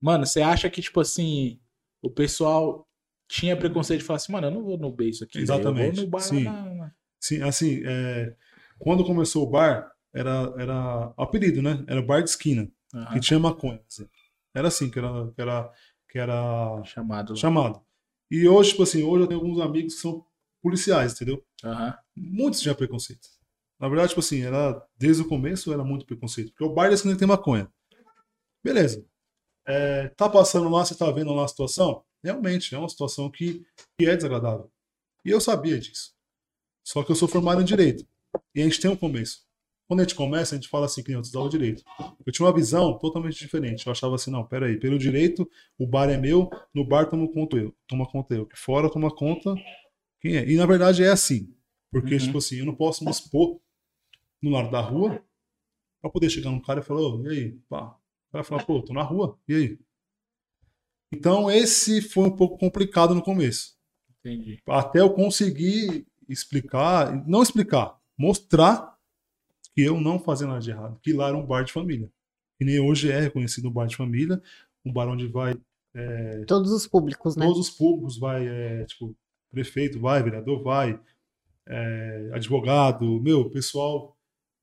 S1: Mano, você acha que, tipo assim, o pessoal tinha preconceito de falar assim, mano, eu não vou no beijo aqui.
S3: Exatamente,
S1: Eu vou no bar
S3: sim.
S1: lá
S3: Sim, assim, é, quando começou o bar, era, era apelido, né? Era bar de esquina,
S1: Aham,
S3: que tinha maconha. assim. Era assim que era, que era, que era
S1: chamado
S3: chamado. E hoje, tipo assim, hoje eu tenho alguns amigos que são policiais, entendeu?
S1: Aham.
S3: Muitos tinham preconceito. Na verdade, tipo assim, era, desde o começo era muito preconceito. Porque o bar da esquina tem maconha. Beleza. É, tá passando lá, você tá vendo lá a situação? Realmente, é uma situação que, que é desagradável. E eu sabia disso. Só que eu sou formado em Direito. E a gente tem um começo. Quando a gente começa, a gente fala assim, que nem eu estudava Direito. Eu tinha uma visão totalmente diferente. Eu achava assim, não, peraí, pelo Direito, o bar é meu, no bar toma conta eu. Toma conta eu. Que fora toma conta quem é. E na verdade é assim. Porque,
S1: Uhum.
S3: tipo assim, eu não posso me expor no lado da rua pra poder chegar num cara e falar, ô, e aí? Pá. O cara fala, pô, tô na rua, e aí? Então, esse foi um pouco complicado no começo.
S1: Entendi.
S3: Até eu conseguir explicar, não explicar, mostrar que eu não fazia nada de errado. Que lá era um bar de família. E nem hoje é reconhecido um bar de família, um bar onde vai
S2: Todos os públicos, né?
S3: todos os públicos, vai, é, tipo, prefeito vai, vereador vai, é, advogado, meu, pessoal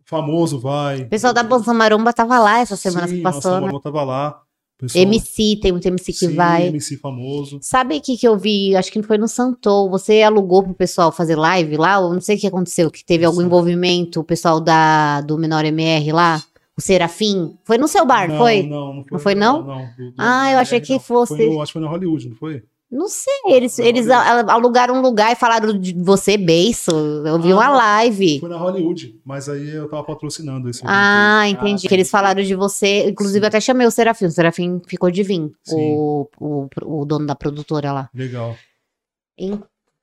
S3: famoso vai.
S2: O pessoal da Bolsa Maromba tava lá essa semana
S3: Sim,
S2: que passou,
S3: nossa,
S2: né?
S3: a tava lá. Pessoal,
S2: MC, tem muito MC que
S3: sim,
S2: vai.
S3: MC famoso.
S2: Sabe o que, que eu vi? Acho que foi no Santou. Você alugou pro pessoal fazer live lá? Eu não sei o que aconteceu, que teve algum
S3: Sim.
S2: envolvimento, o pessoal da, do Menor MR lá, o Serafim. Foi no seu bar,
S3: não,
S2: foi?
S3: Não, não foi.
S2: Não foi, não?
S3: do- do-
S2: Ah, eu achei que
S3: não.
S2: fosse-
S3: Foi no- acho que foi na Hollywood, não foi?
S2: Não sei, eles,
S3: Não,
S2: eles alugaram um lugar e falaram de você, beiço. Eu vi
S3: Ah,
S2: uma live.
S3: Foi na Hollywood, mas aí eu tava patrocinando esse evento
S2: Ah, entendi.
S1: sim.
S2: que eles falaram de você. Inclusive,
S3: Sim.
S2: eu até chamei o Serafim. O Serafim ficou de vir,
S3: Sim.
S2: o, o, o dono da produtora lá.
S3: Legal.
S2: Em-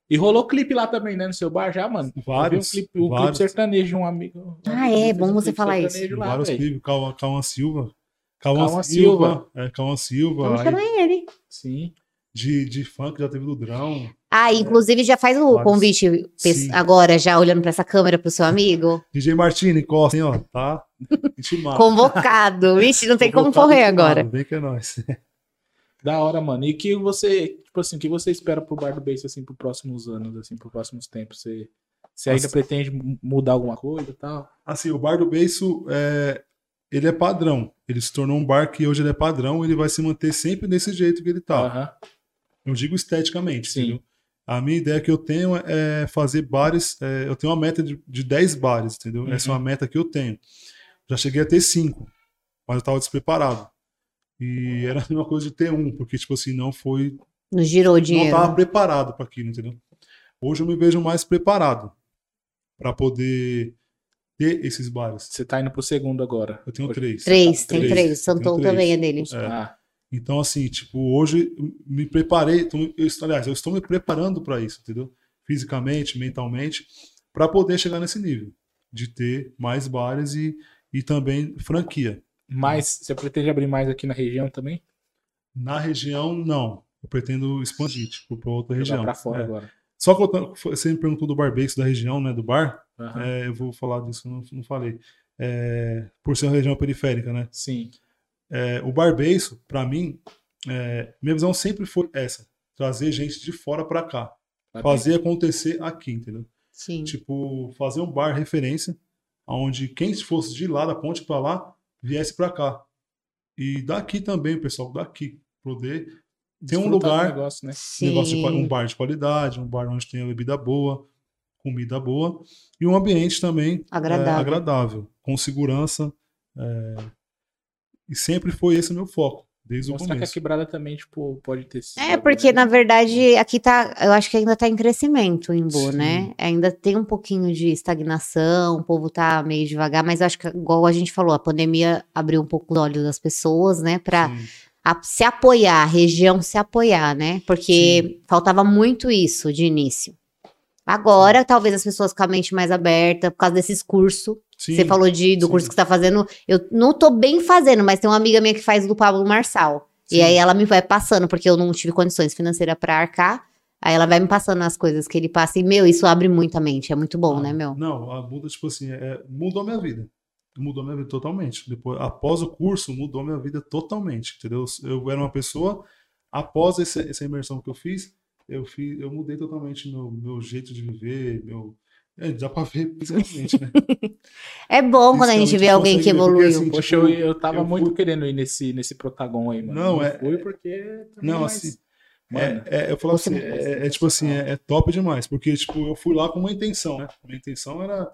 S1: E rolou clipe lá também, né? No seu bar já, mano?
S3: Vários,
S1: um clipe, o clipe
S3: vários.
S1: sertanejo de um amigo. um
S2: Ah,
S1: amigo
S2: é, bom
S1: um
S2: você
S1: clipe
S2: falar isso.
S1: sertanejo Lá,
S3: Vários clipes, Cauã, Cauã Silva. Cauã,
S1: Cauã
S3: Silva. É, Cauã Silva.
S2: Vamos chamar ele.
S1: Sim.
S3: De, de funk já teve do Drão.
S2: Ah, inclusive já faz o convite
S3: Sim.
S2: agora, já olhando pra essa câmera pro seu amigo.
S3: DJ Martini, Costa, hein, ó, tá? Intimado.
S2: Convocado. Vixe, não tem como correr agora.
S3: Vem que é nóis.
S1: Da hora, mano. E que você, tipo assim, o que você espera pro Bar do Beijo, assim, pros próximos anos, assim, pros próximos tempos? Você, você ainda
S3: Nossa.
S1: pretende mu- mudar alguma coisa e tal?
S3: Assim, o Bar do Beiço, é, ele é padrão. Ele se tornou um bar que hoje ele é padrão, ele vai se manter sempre desse jeito que ele tá.
S1: Aham.
S3: Eu digo esteticamente,
S1: Sim.
S3: entendeu? A minha ideia que eu tenho é fazer bares. é, eu tenho uma meta de, de 10 bares, entendeu?
S1: Uhum.
S3: Essa é uma meta que eu tenho. Já cheguei a ter 5, mas eu estava despreparado. E era a mesma coisa de ter um, porque, tipo assim, não foi.
S2: Não girou o
S3: Não
S2: dinheiro.
S3: estava preparado para aquilo, entendeu? Hoje eu me vejo mais preparado para poder ter esses bares.
S1: Você tá indo pro segundo agora.
S3: Eu tenho três.
S2: Três, tem
S3: Três.
S2: três. Santão também é dele.
S3: É.
S1: Ah,
S3: Então, assim, tipo, hoje me preparei, tô- eu, aliás, eu estou me preparando para isso, entendeu? Fisicamente, mentalmente, para poder chegar nesse nível de ter mais bares e, e também franquia.
S1: mas você pretende abrir mais aqui na região também?
S3: Na região, não. Eu pretendo expandir, tipo, para outra
S1: Jogar
S3: região.
S1: pra fora
S3: É.
S1: agora.
S3: Só que eu- você me perguntou do bar base da região, né? Do bar.
S1: Aham.
S3: É, eu vou falar disso, não, não falei. É, por ser uma região periférica, né?
S1: Sim.
S3: É, o bar base, para mim, é, minha visão sempre foi essa: trazer gente de fora para cá, fazer acontecer aqui, entendeu?
S2: Sim.
S3: Tipo, fazer um bar referência, onde quem fosse de lá da ponte para lá viesse para cá. E daqui também, pessoal daqui poder ter um lugar
S1: negócio, né?
S3: Negócio de, um bar de qualidade, um bar onde tenha bebida boa, comida boa e um ambiente também é,
S2: Agradável.
S3: agradável, com segurança. é, e sempre foi esse o meu foco, desde o
S1: Mostrar que a
S3: começo.
S1: quebrada também, tipo, pode ter sido.
S2: É, porque na verdade aqui tá, eu acho que ainda tá em crescimento o Imbu,
S3: Sim.
S2: né? Ainda tem um pouquinho de estagnação, o povo tá meio devagar, mas eu acho que, igual a gente falou, a pandemia abriu um pouco os olhos das pessoas, né? Pra
S3: Sim,
S2: a- se apoiar, a região se apoiar, né? Porque faltava muito isso de início. Agora, talvez as pessoas com a mente mais aberta, por causa desses cursos.
S3: Sim,
S2: Você falou de, do
S3: sim.
S2: curso que você tá fazendo. Eu não tô bem fazendo, mas tem uma amiga minha que faz do Pablo Marçal. E
S3: sim.
S2: aí ela me vai passando, porque eu não tive condições financeiras pra arcar. Aí ela vai me passando as coisas que ele passa. E, meu, isso abre muito a mente. É muito bom,
S3: Ah,
S2: né, meu?
S3: Não, a muda, tipo assim, é- mudou a minha vida. Mudou a minha vida totalmente. Depois, após o curso, mudou a minha vida totalmente, entendeu? Eu era uma pessoa, após esse- essa imersão que eu fiz, eu, fiz, eu mudei totalmente meu, meu jeito de viver, meu... É, dá pra ver fisicamente, né?
S2: É bom quando a gente
S3: Fisicamente
S2: vê alguém que
S3: ver, porque,
S2: evoluiu.
S3: assim,
S1: Poxa,
S3: tipo,
S1: eu, eu tava
S3: eu
S1: muito
S3: fui-
S1: querendo ir nesse, nesse protagon aí, mano.
S3: Não, é-
S1: fui porque. também,
S3: Não,
S1: mas,
S3: assim,
S1: Mano,
S3: É, é, eu falo assim,
S2: não
S3: é, é tipo assim, é, é top demais, porque tipo, eu fui lá com uma intenção, né? Minha intenção era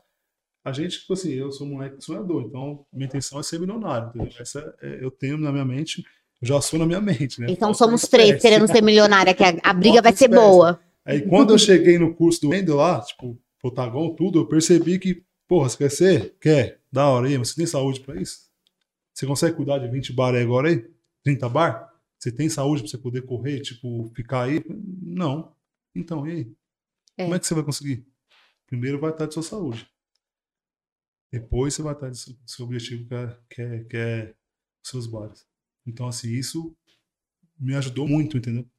S3: a gente, tipo assim, eu sou um moleque sonhador, então minha intenção é ser milionário, entendeu? Essa é- eu tenho na minha mente, eu já sou na minha mente, né?
S2: Então
S3: Falta
S2: somos três querendo ser milionária, que a, a briga vai ser
S3: espécie.
S2: boa.
S3: Aí quando eu cheguei no curso do Wendel lá, tipo, Protagon, tudo, eu percebi que, porra, você quer ser? Quer? Da hora aí, mas você tem saúde pra isso? Você consegue cuidar de 20 bar aí agora aí? 30 bar? Você tem saúde pra você poder correr, tipo, ficar aí? Não. Então, e aí?
S2: É.
S3: Como é que você vai conseguir? Primeiro vai estar de sua saúde. Depois você vai estar do seu, objetivo, que é, que, é, que é seus bares. Então, assim, isso me ajudou muito, entendeu?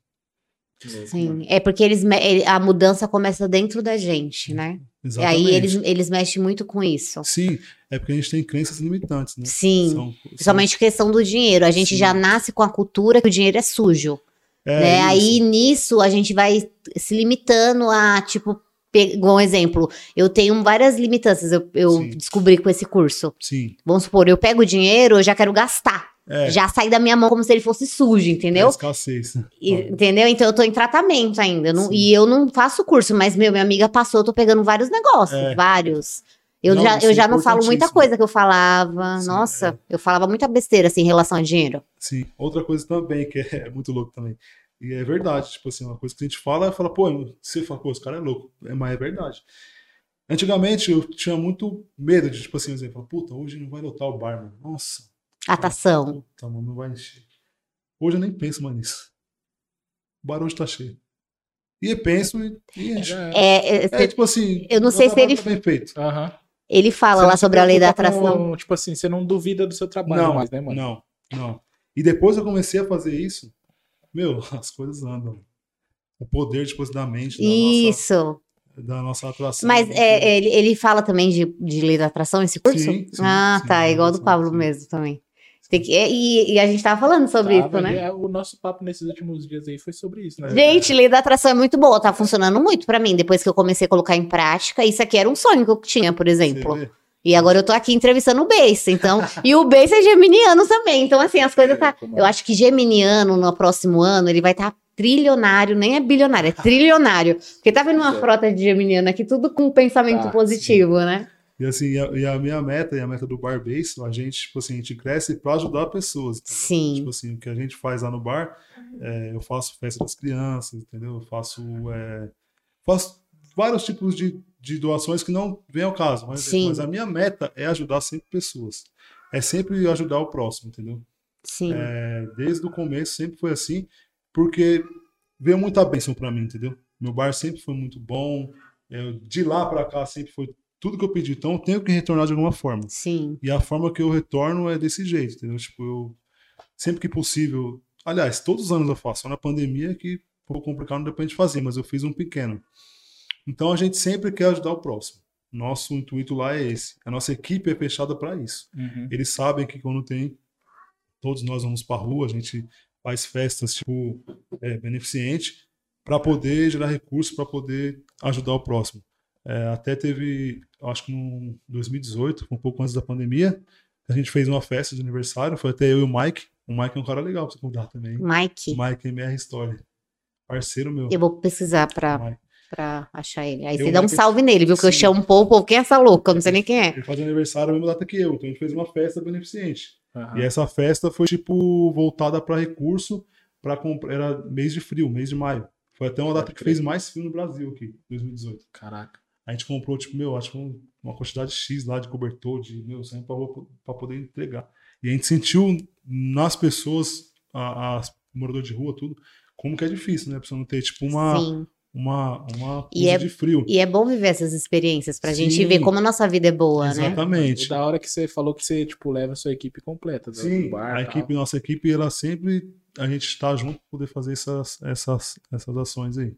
S2: Sim, é porque eles a mudança começa dentro da gente, né? E
S3: Exatamente.
S2: aí eles, eles mexem muito com isso.
S3: Sim, é porque a gente tem crenças limitantes, né?
S2: Sim.
S3: São-
S2: Principalmente questão do dinheiro. A gente
S3: Sim.
S2: já nasce com a cultura que o dinheiro é sujo.
S3: É
S2: né? Aí nisso a gente vai se limitando a, tipo, um exemplo, eu tenho várias limitâncias, eu, eu descobri com esse curso.
S3: Sim.
S2: Vamos supor, eu pego o dinheiro, eu já quero gastar.
S3: É,
S2: Já sai da minha mão como se ele fosse sujo,
S3: é
S2: entendeu?
S3: escassez.
S2: E- entendeu? Então eu tô em tratamento ainda. eu não- e eu não faço curso, mas meu, minha amiga passou, eu tô pegando vários negócios,
S3: É.
S2: vários. Eu
S3: Não,
S2: já, eu
S3: é
S2: já não falo muita coisa que eu falava.
S3: Sim,
S2: Nossa,
S3: é.
S2: eu falava muita besteira assim em relação a dinheiro.
S3: Sim. Outra coisa também, que é muito louco também. E é verdade, tipo assim, uma coisa que a gente fala, fala, pô, você fala, pô, esse cara é louco. É, mas é verdade. Antigamente eu tinha muito medo de, tipo assim, exemplo, puta, hoje não vai lotar o bar, mano. Nossa.
S2: Atação.
S3: Puta, mano, não vai encher. Hoje eu nem penso mais nisso. O bar hoje tá cheio. E eu penso e, e enche.
S1: já é.
S2: É, é,
S3: É tipo assim.
S2: eu não sei se ele-
S3: tá bem feito.
S2: Ele fala
S1: Você
S2: lá sobre a lei da
S1: preocupa com-
S2: atração.
S1: tipo assim, você não duvida do seu trabalho
S3: Não,
S1: mais, né, mano?
S3: não, não. E depois eu comecei a fazer isso, meu, as coisas andam. O poder tipo, da mente, da nossa,
S2: Isso.
S3: da nossa atração.
S2: Mas é, ele, ele fala também de, de lei da atração, esse curso?
S3: Sim, sim,
S2: ah,
S3: sim,
S2: tá. É igual do Pablo
S3: sim.
S2: mesmo também. Tem que, é, e, e a gente tava falando sobre
S1: Tava,
S2: isso, né?
S1: é, O nosso papo nesses últimos dias aí foi sobre isso, né?
S2: Gente, lei da atração é muito boa, tá funcionando muito pra mim. Depois que eu comecei a colocar em prática, isso aqui era um sonho que eu tinha, por exemplo. E agora eu tô aqui entrevistando o Beice, então. e o Beice é geminiano também. Então, assim, as coisas tá. Eu acho que geminiano no próximo ano ele vai estar trilionário, nem é bilionário, é trilionário. Porque tá vendo uma
S1: É.
S2: frota de geminiano aqui, tudo com pensamento
S1: Tá,
S2: positivo, né?
S3: E assim, e a, e a minha meta e a meta do Bar Base, a gente, tipo assim, a gente cresce para ajudar pessoas. entendeu?
S2: Sim.
S3: Tipo assim, o que a gente faz lá no bar, é, eu faço festa das crianças, entendeu? Eu faço, é, faço vários tipos de, de doações que não vem ao caso. Mas,
S2: Sim.
S3: mas a minha meta é ajudar sempre pessoas. É sempre ajudar o próximo, entendeu?
S2: Sim.
S3: É, desde o começo sempre foi assim, porque veio muita bênção pra mim, entendeu? Meu bar sempre foi muito bom. é, de lá pra cá sempre foi tudo que eu pedi. Então eu tenho que retornar de alguma forma.
S2: Sim.
S3: E a forma que eu retorno é desse jeito, entendeu? Tipo, eu sempre que possível. Aliás, todos os anos eu faço. Só na pandemia que ficou complicado, não deu pra gente fazer, mas eu fiz um pequeno. Então a gente sempre quer ajudar o próximo. Nosso intuito lá é esse. A nossa equipe é fechada para isso.
S1: Uhum.
S3: Eles sabem que quando tem, todos nós vamos pra rua, a gente faz festas tipo é, beneficente para poder gerar recursos para poder ajudar o próximo. É, até teve, acho que em 2018, um pouco antes da pandemia, a gente fez uma festa de aniversário, foi até eu e o Mike. O Mike é um cara legal pra você convidar também.
S2: Mike,
S3: Mike MR Story. Parceiro meu.
S2: eu vou pesquisar pra,
S3: Mike.
S2: pra achar ele. Aí
S3: Eu
S2: você dá um
S3: Mike-
S2: salve nele, viu? Que eu chamo um pouco, quem é essa louca? Eu não sei nem quem é.
S3: Ele faz aniversário na mesma data que eu, então a gente fez uma festa beneficente.
S1: Aham.
S3: E essa festa foi tipo voltada para recurso para comprar. Era mês de frio, mês de maio. Foi até uma data que fez mais frio no Brasil aqui, 2018.
S1: Caraca.
S3: A gente comprou, tipo, meu, acho que um- uma quantidade X lá de cobertor, de meu, sempre para poder entregar. E a gente sentiu nas pessoas, a- as moradores de rua, tudo, como que é difícil, né? A pessoa não ter, tipo, uma,
S2: Sim.
S3: uma, uma
S2: E é-
S3: de frio.
S2: E é bom viver essas experiências pra gente
S3: Sim.
S2: ver como a nossa vida é boa, né?
S3: Exatamente.
S1: Da hora que você falou que você, tipo, leva a sua equipe completa. do
S3: Sim,
S1: bar,
S3: a
S1: tal.
S3: equipe, nossa equipe, ela sempre a gente está junto para poder fazer essas, essas, essas ações aí.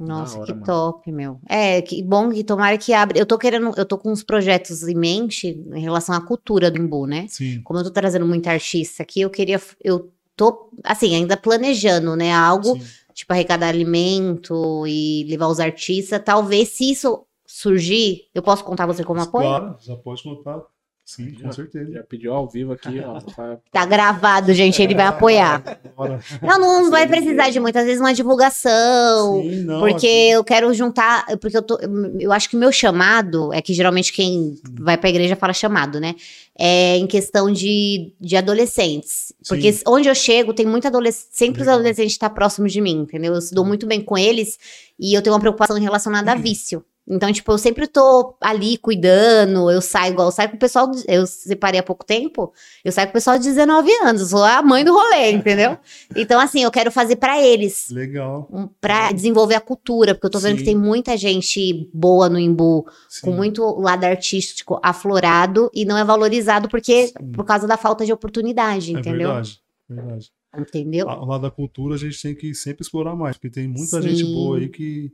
S2: Nossa,
S1: hora,
S2: que
S1: mano.
S2: top, meu. É, que bom que tomara que abra. Eu tô querendo, eu tô com uns projetos em mente em relação à cultura do Imbu, né?
S3: Sim.
S2: Como eu tô trazendo muita artista aqui, eu queria, eu tô, assim, ainda planejando, né? Algo,
S3: sim.
S2: tipo, arrecadar alimento e levar os artistas. Talvez, se isso surgir, eu posso contar você como apoio?
S3: Claro, já pode contar. Sim,
S1: Já-
S3: com certeza.
S1: Já pediu ao vivo aqui, ó.
S2: Tá gravado, gente, ele vai apoiar. Não, não vai
S1: Sim.
S2: precisar de muitas vezes uma divulgação.
S3: Sim, não,
S2: Porque
S3: assim,
S2: eu quero juntar, porque eu tô, eu acho que o meu chamado é que geralmente quem vai pra igreja fala chamado, né? É em questão de, de adolescentes. Porque
S3: Sim.
S2: onde eu chego tem muito adolescente, sempre
S3: Legal.
S2: os adolescentes estão próximos de mim, entendeu? Eu se dou muito bem com eles e eu tenho uma preocupação relacionada a vício. Então, tipo, eu sempre tô ali cuidando, eu saio igual, eu saio com o pessoal, eu separei há pouco tempo, eu saio com o pessoal de 19 anos, eu sou a mãe do rolê, entendeu? Então, assim, eu quero fazer pra eles
S3: Legal.
S2: um, para desenvolver a cultura, porque eu tô vendo
S3: Sim.
S2: que tem muita gente boa no Imbu,
S3: Sim.
S2: com muito lado artístico aflorado e não é valorizado porque
S3: Sim.
S2: por causa da falta de oportunidade,
S3: É
S2: entendeu?
S3: verdade. Verdade.
S2: Entendeu?
S3: Lá lá da cultura a gente tem que sempre explorar mais, porque tem muita gente boa aí que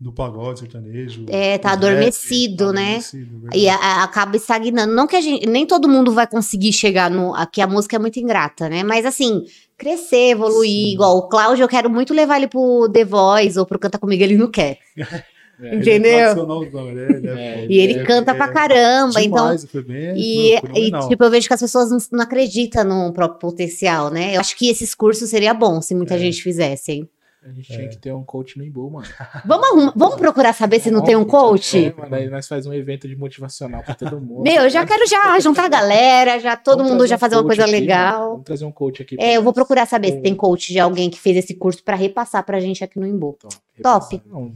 S3: do pagode sertanejo.
S2: É, tá
S3: do rap,
S2: adormecido,
S3: tá
S2: né?
S3: adormecido, verdade.
S2: E a- a- acaba estagnando. Não que a gente, nem todo mundo vai conseguir chegar no. Aqui a música é muito ingrata, né? Mas assim, crescer, evoluir.
S3: Sim.
S2: Igual o Cláudio, eu quero muito levar ele pro The Voice ou pro Canta Comigo, ele não quer.
S1: É,
S2: entendeu?
S3: É tradicionalzão, ele é- ele é
S1: É.
S2: E ele
S3: É-
S2: canta
S3: é
S2: pra caramba. então,
S3: demais, foi bem,
S2: E,
S3: foi
S2: e, tipo, eu vejo que as pessoas não, não acreditam no próprio potencial, né? Eu acho que esses cursos seria bom se muita
S3: É.
S2: gente fizesse, hein?
S1: A gente tinha que ter um coach no Imbu, mano.
S2: Vamos, arrumar- vamos procurar saber se não tem um coach?
S1: É, mano, aí nós faz um evento de motivacional pra todo mundo.
S2: Meu, eu já quero já juntar a galera, já todo
S1: Vamos
S2: mundo já
S1: um
S2: fazer uma coisa
S1: aqui, mano.
S2: legal.
S1: Vamos trazer um coach aqui. pra
S2: É, eu vou procurar saber se
S1: Ô.
S2: tem coach de alguém que fez esse curso pra repassar pra gente aqui no Imbu.
S1: Top.
S2: Top.
S1: Não,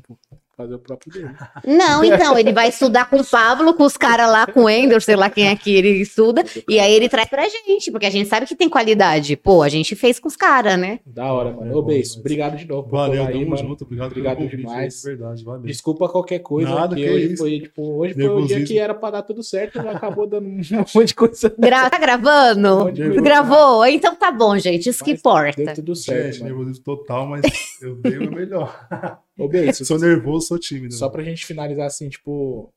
S1: fazer o próprio dele.
S2: Não, então, ele vai estudar com o Pablo, com os caras lá, com o Ender, sei lá quem é que ele estuda, e aí ele traz pra gente, porque a gente sabe que tem qualidade. Pô, a gente fez com os caras, né?
S1: Da hora, mano.
S3: É
S1: Ô, obrigado de novo
S3: Valeu,
S1: aí,
S3: tamo
S1: mano.
S3: junto. Obrigado,
S1: Obrigado
S3: convite,
S1: demais.
S3: Verdade, valeu.
S1: Desculpa qualquer coisa,
S3: Nada,
S1: que
S3: que
S1: hoje
S3: isso.
S1: foi, tipo, hoje foi o dia que era pra dar tudo certo e acabou dando um monte de coisa.
S2: Gra tá gravando?
S1: Foi?
S2: Gravou? Então tá bom, gente. Isso que
S1: Mas
S2: importa.
S1: Deu tudo certo,
S3: Gente, nervosismo total, mas eu dei o melhor.
S1: Ô, Beijo,
S3: sou nervoso, sou tímido.
S1: Só pra gente finalizar assim, tipo.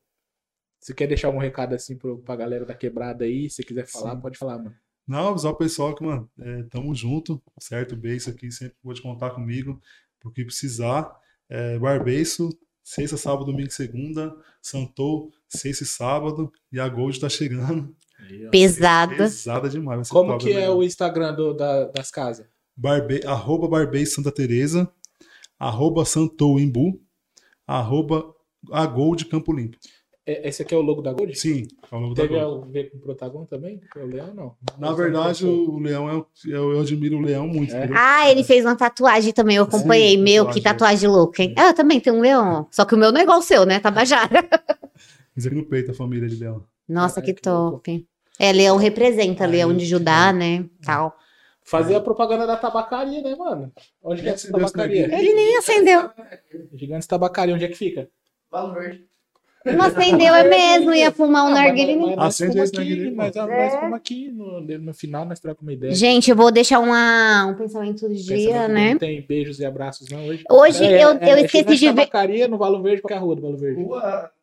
S1: Você quer deixar um recado assim pro, pra galera da quebrada aí? Se quiser falar,
S3: Sim.
S1: pode falar, mano.
S3: Não, avisar o pessoal que, mano, é, tamo junto, certo? Beijo aqui, sempre pode contar comigo, porque precisar. É, Barbeiço, sexta, sábado, domingo e segunda. Santou, sexta e sábado. E a Gold tá chegando.
S2: Pesada.
S3: Pesada demais.
S1: Como que é o Instagram do- da- das casas?
S3: Barbe... Arroba Santa Teresa, arroba Santou Imbu, arroba a Gold Campo Limpo.
S1: É- Esse aqui é o logo da Gold?
S3: Sim, é o logo da
S1: Teve
S3: Gold.
S1: a ver com o Protagon também? É o Leão, não?
S3: Na verdade, o Leão é o- eu, eu admiro o Leão muito.
S1: É.
S2: Ah, ele fez uma tatuagem também, eu acompanhei.
S3: Sim,
S2: meu, que
S3: tatuagem.
S2: tatuagem louca, hein? Ah, eu também tenho um leão. Só que o meu não é igual o seu, né? Tabajara.
S3: Fiz aqui no peito a família de Leão.
S2: Nossa,
S1: Caraca,
S2: que
S1: louco.
S2: top. É, leão representa, leão de Judá, né? Tal.
S1: Fazer a propaganda da tabacaria, né, mano? Onde que é essa
S3: Esse
S1: tabacaria?
S2: Ele nem acendeu.
S1: Gigantes Tabacaria, onde é que fica?
S4: Valor verde.
S2: Não acendeu, é mesmo. Ia fumar um
S1: mas- mas
S2: né?
S1: nós
S3: Acende
S1: fomos
S3: esse
S1: aqui,
S3: narguilé,
S1: mas nós fomos aqui no, no final, nós trocamos uma ideia.
S2: Gente, eu vou deixar uma, um pensamento do dia,
S1: Pensamento
S2: né?
S1: Não tem beijos e abraços, não, hoje.
S2: Hoje
S1: É,
S2: eu,
S1: é,
S2: eu
S1: é
S2: esqueci de ver.
S1: Tabacaria no Valo Verde, qual é a rua do Valo Verde?
S4: Rua é,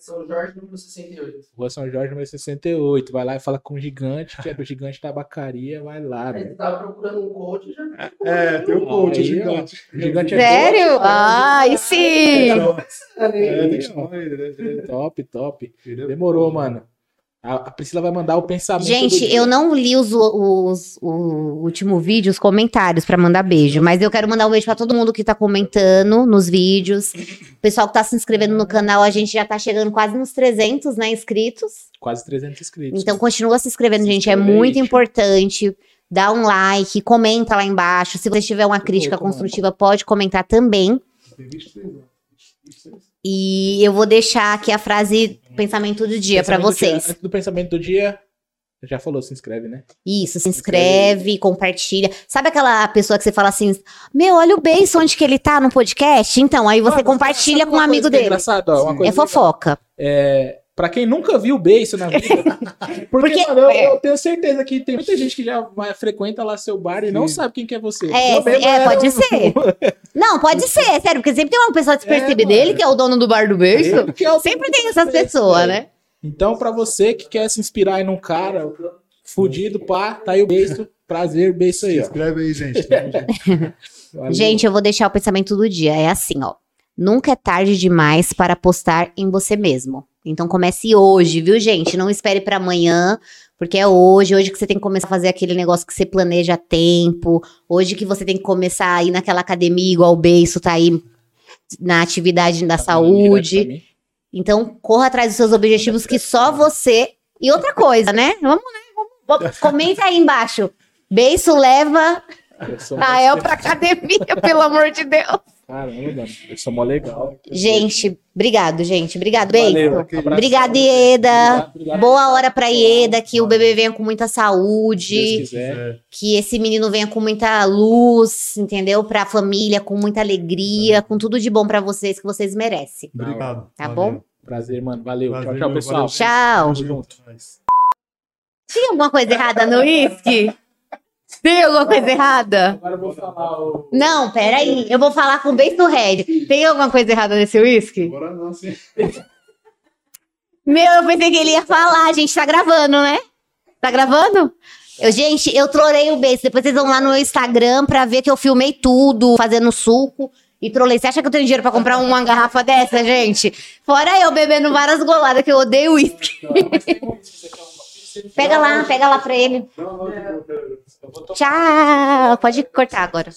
S4: São Jorge, número 68.
S1: Rua São Jorge, número 68. Vai lá e fala com o gigante, que é do Gigante Tabacaria, vai lá,
S4: Ele
S1: velho.
S4: tava procurando um coach já.
S3: É, tem o coach, o gigante.
S1: O gigante é
S2: Sério?
S1: top,
S2: Ai, sim!
S3: É, né? Ele é-
S1: Top, top.
S3: é-
S1: Demorou, mano. A, Priscila vai mandar o pensamento.
S2: Gente,
S1: do dia.
S2: eu não li os, os, o último vídeo, os comentários pra mandar beijo, mas eu quero mandar um beijo pra todo mundo que tá comentando nos vídeos. O pessoal que tá se inscrevendo no canal, a gente já tá chegando quase nos 300, né, inscritos.
S1: Quase 300 inscritos.
S2: Então continua se inscrevendo,
S1: Se
S2: gente, é muito importante. Dá um like, comenta lá embaixo. Se você tiver uma crítica construtiva, pode comentar também.
S3: Tem 23 anos. 23.
S2: E eu vou deixar aqui a frase pensamento do dia pra
S1: Pensamento do dia.
S2: vocês.
S1: Do pensamento do dia, já falou, se inscreve, né?
S2: Isso, se inscreve, compartilha. Sabe aquela pessoa que você fala assim: Meu, olha o beijo onde que ele tá no podcast? Então, aí você compartilha com um amigo
S1: é
S2: dele.
S1: engraçado, ó, uma
S3: Sim.
S1: coisa
S2: É fofoca.
S1: É, pra quem nunca viu o beiço na vida. porque,
S2: Porque-
S1: mano, eu,
S2: é.
S1: eu tenho certeza que tem muita gente que já vai, frequenta lá seu bar e não
S3: Sim.
S1: sabe quem que é você.
S2: É, é, pode
S1: um-
S2: ser. Não, pode ser, é sério, porque sempre tem uma pessoa despercebida
S1: É,
S2: dele, que é o dono do bar do beijo.
S1: É o
S2: Sempre tem essas pessoas,
S1: velho.
S2: né?
S1: Então, pra você que quer se inspirar em um cara fudido, pá, tá aí o beijo. Prazer, beijo
S3: Se
S1: aí, ó.
S3: inscreve aí, gente.
S2: Gente, eu vou deixar o pensamento do dia. É assim, ó. Nunca é tarde demais para apostar em você mesmo. Então comece hoje, viu, gente? Não espere pra amanhã, porque é hoje, hoje que você tem que começar a fazer aquele negócio que você planeja há tempo, hoje que você tem que começar a ir naquela academia igual o Beiço tá aí na atividade da
S1: Tá
S2: saúde. Então, corra atrás dos seus objetivos que só você. E outra coisa, né? Vamos, né? Vamos- Comenta aí embaixo. Beiço leva
S1: Eu sou
S2: a El pra academia, pelo amor de Deus.
S1: Caramba. Eu sou mó legal.
S2: Gente, obrigado, gente. Obrigado,
S1: Valeu. Abração.
S2: Obrigada, Ieda.
S1: Obrigado, obrigado.
S2: Boa hora pra Ieda, que o bebê venha com muita
S1: Se Deus
S2: saúde,
S1: quiser.
S3: É,
S2: que esse menino venha com muita luz, entendeu? Pra família, com muita alegria, com tudo de bom pra vocês que vocês merecem.
S3: Obrigado.
S2: Tá
S3: Valeu.
S2: bom?
S1: Prazer, mano. Valeu.
S3: Prazer,
S1: tchau, tchau,
S3: meu,
S1: pessoal.
S3: valeu.
S2: Tchau.
S1: Tamo junto.
S2: Tem alguma coisa errada no uísque? Tem alguma coisa errada?
S1: Agora eu vou falar o.
S2: Não, peraí. Eu vou falar com o beijo do Red. Tem alguma coisa errada nesse uísque?
S3: Agora não, sim.
S2: Meu, eu pensei que ele ia falar. A gente tá gravando, né? Tá gravando? Eu, gente, eu trolei o beijo. Depois vocês vão lá no meu Instagram pra ver que eu filmei tudo, fazendo suco. E trolei. Você acha que eu tenho dinheiro pra comprar uma garrafa dessa, gente? Fora eu bebendo várias goladas, que eu odeio uísque. Pega lá, pega lá pra ele. Tchau. Pode cortar agora.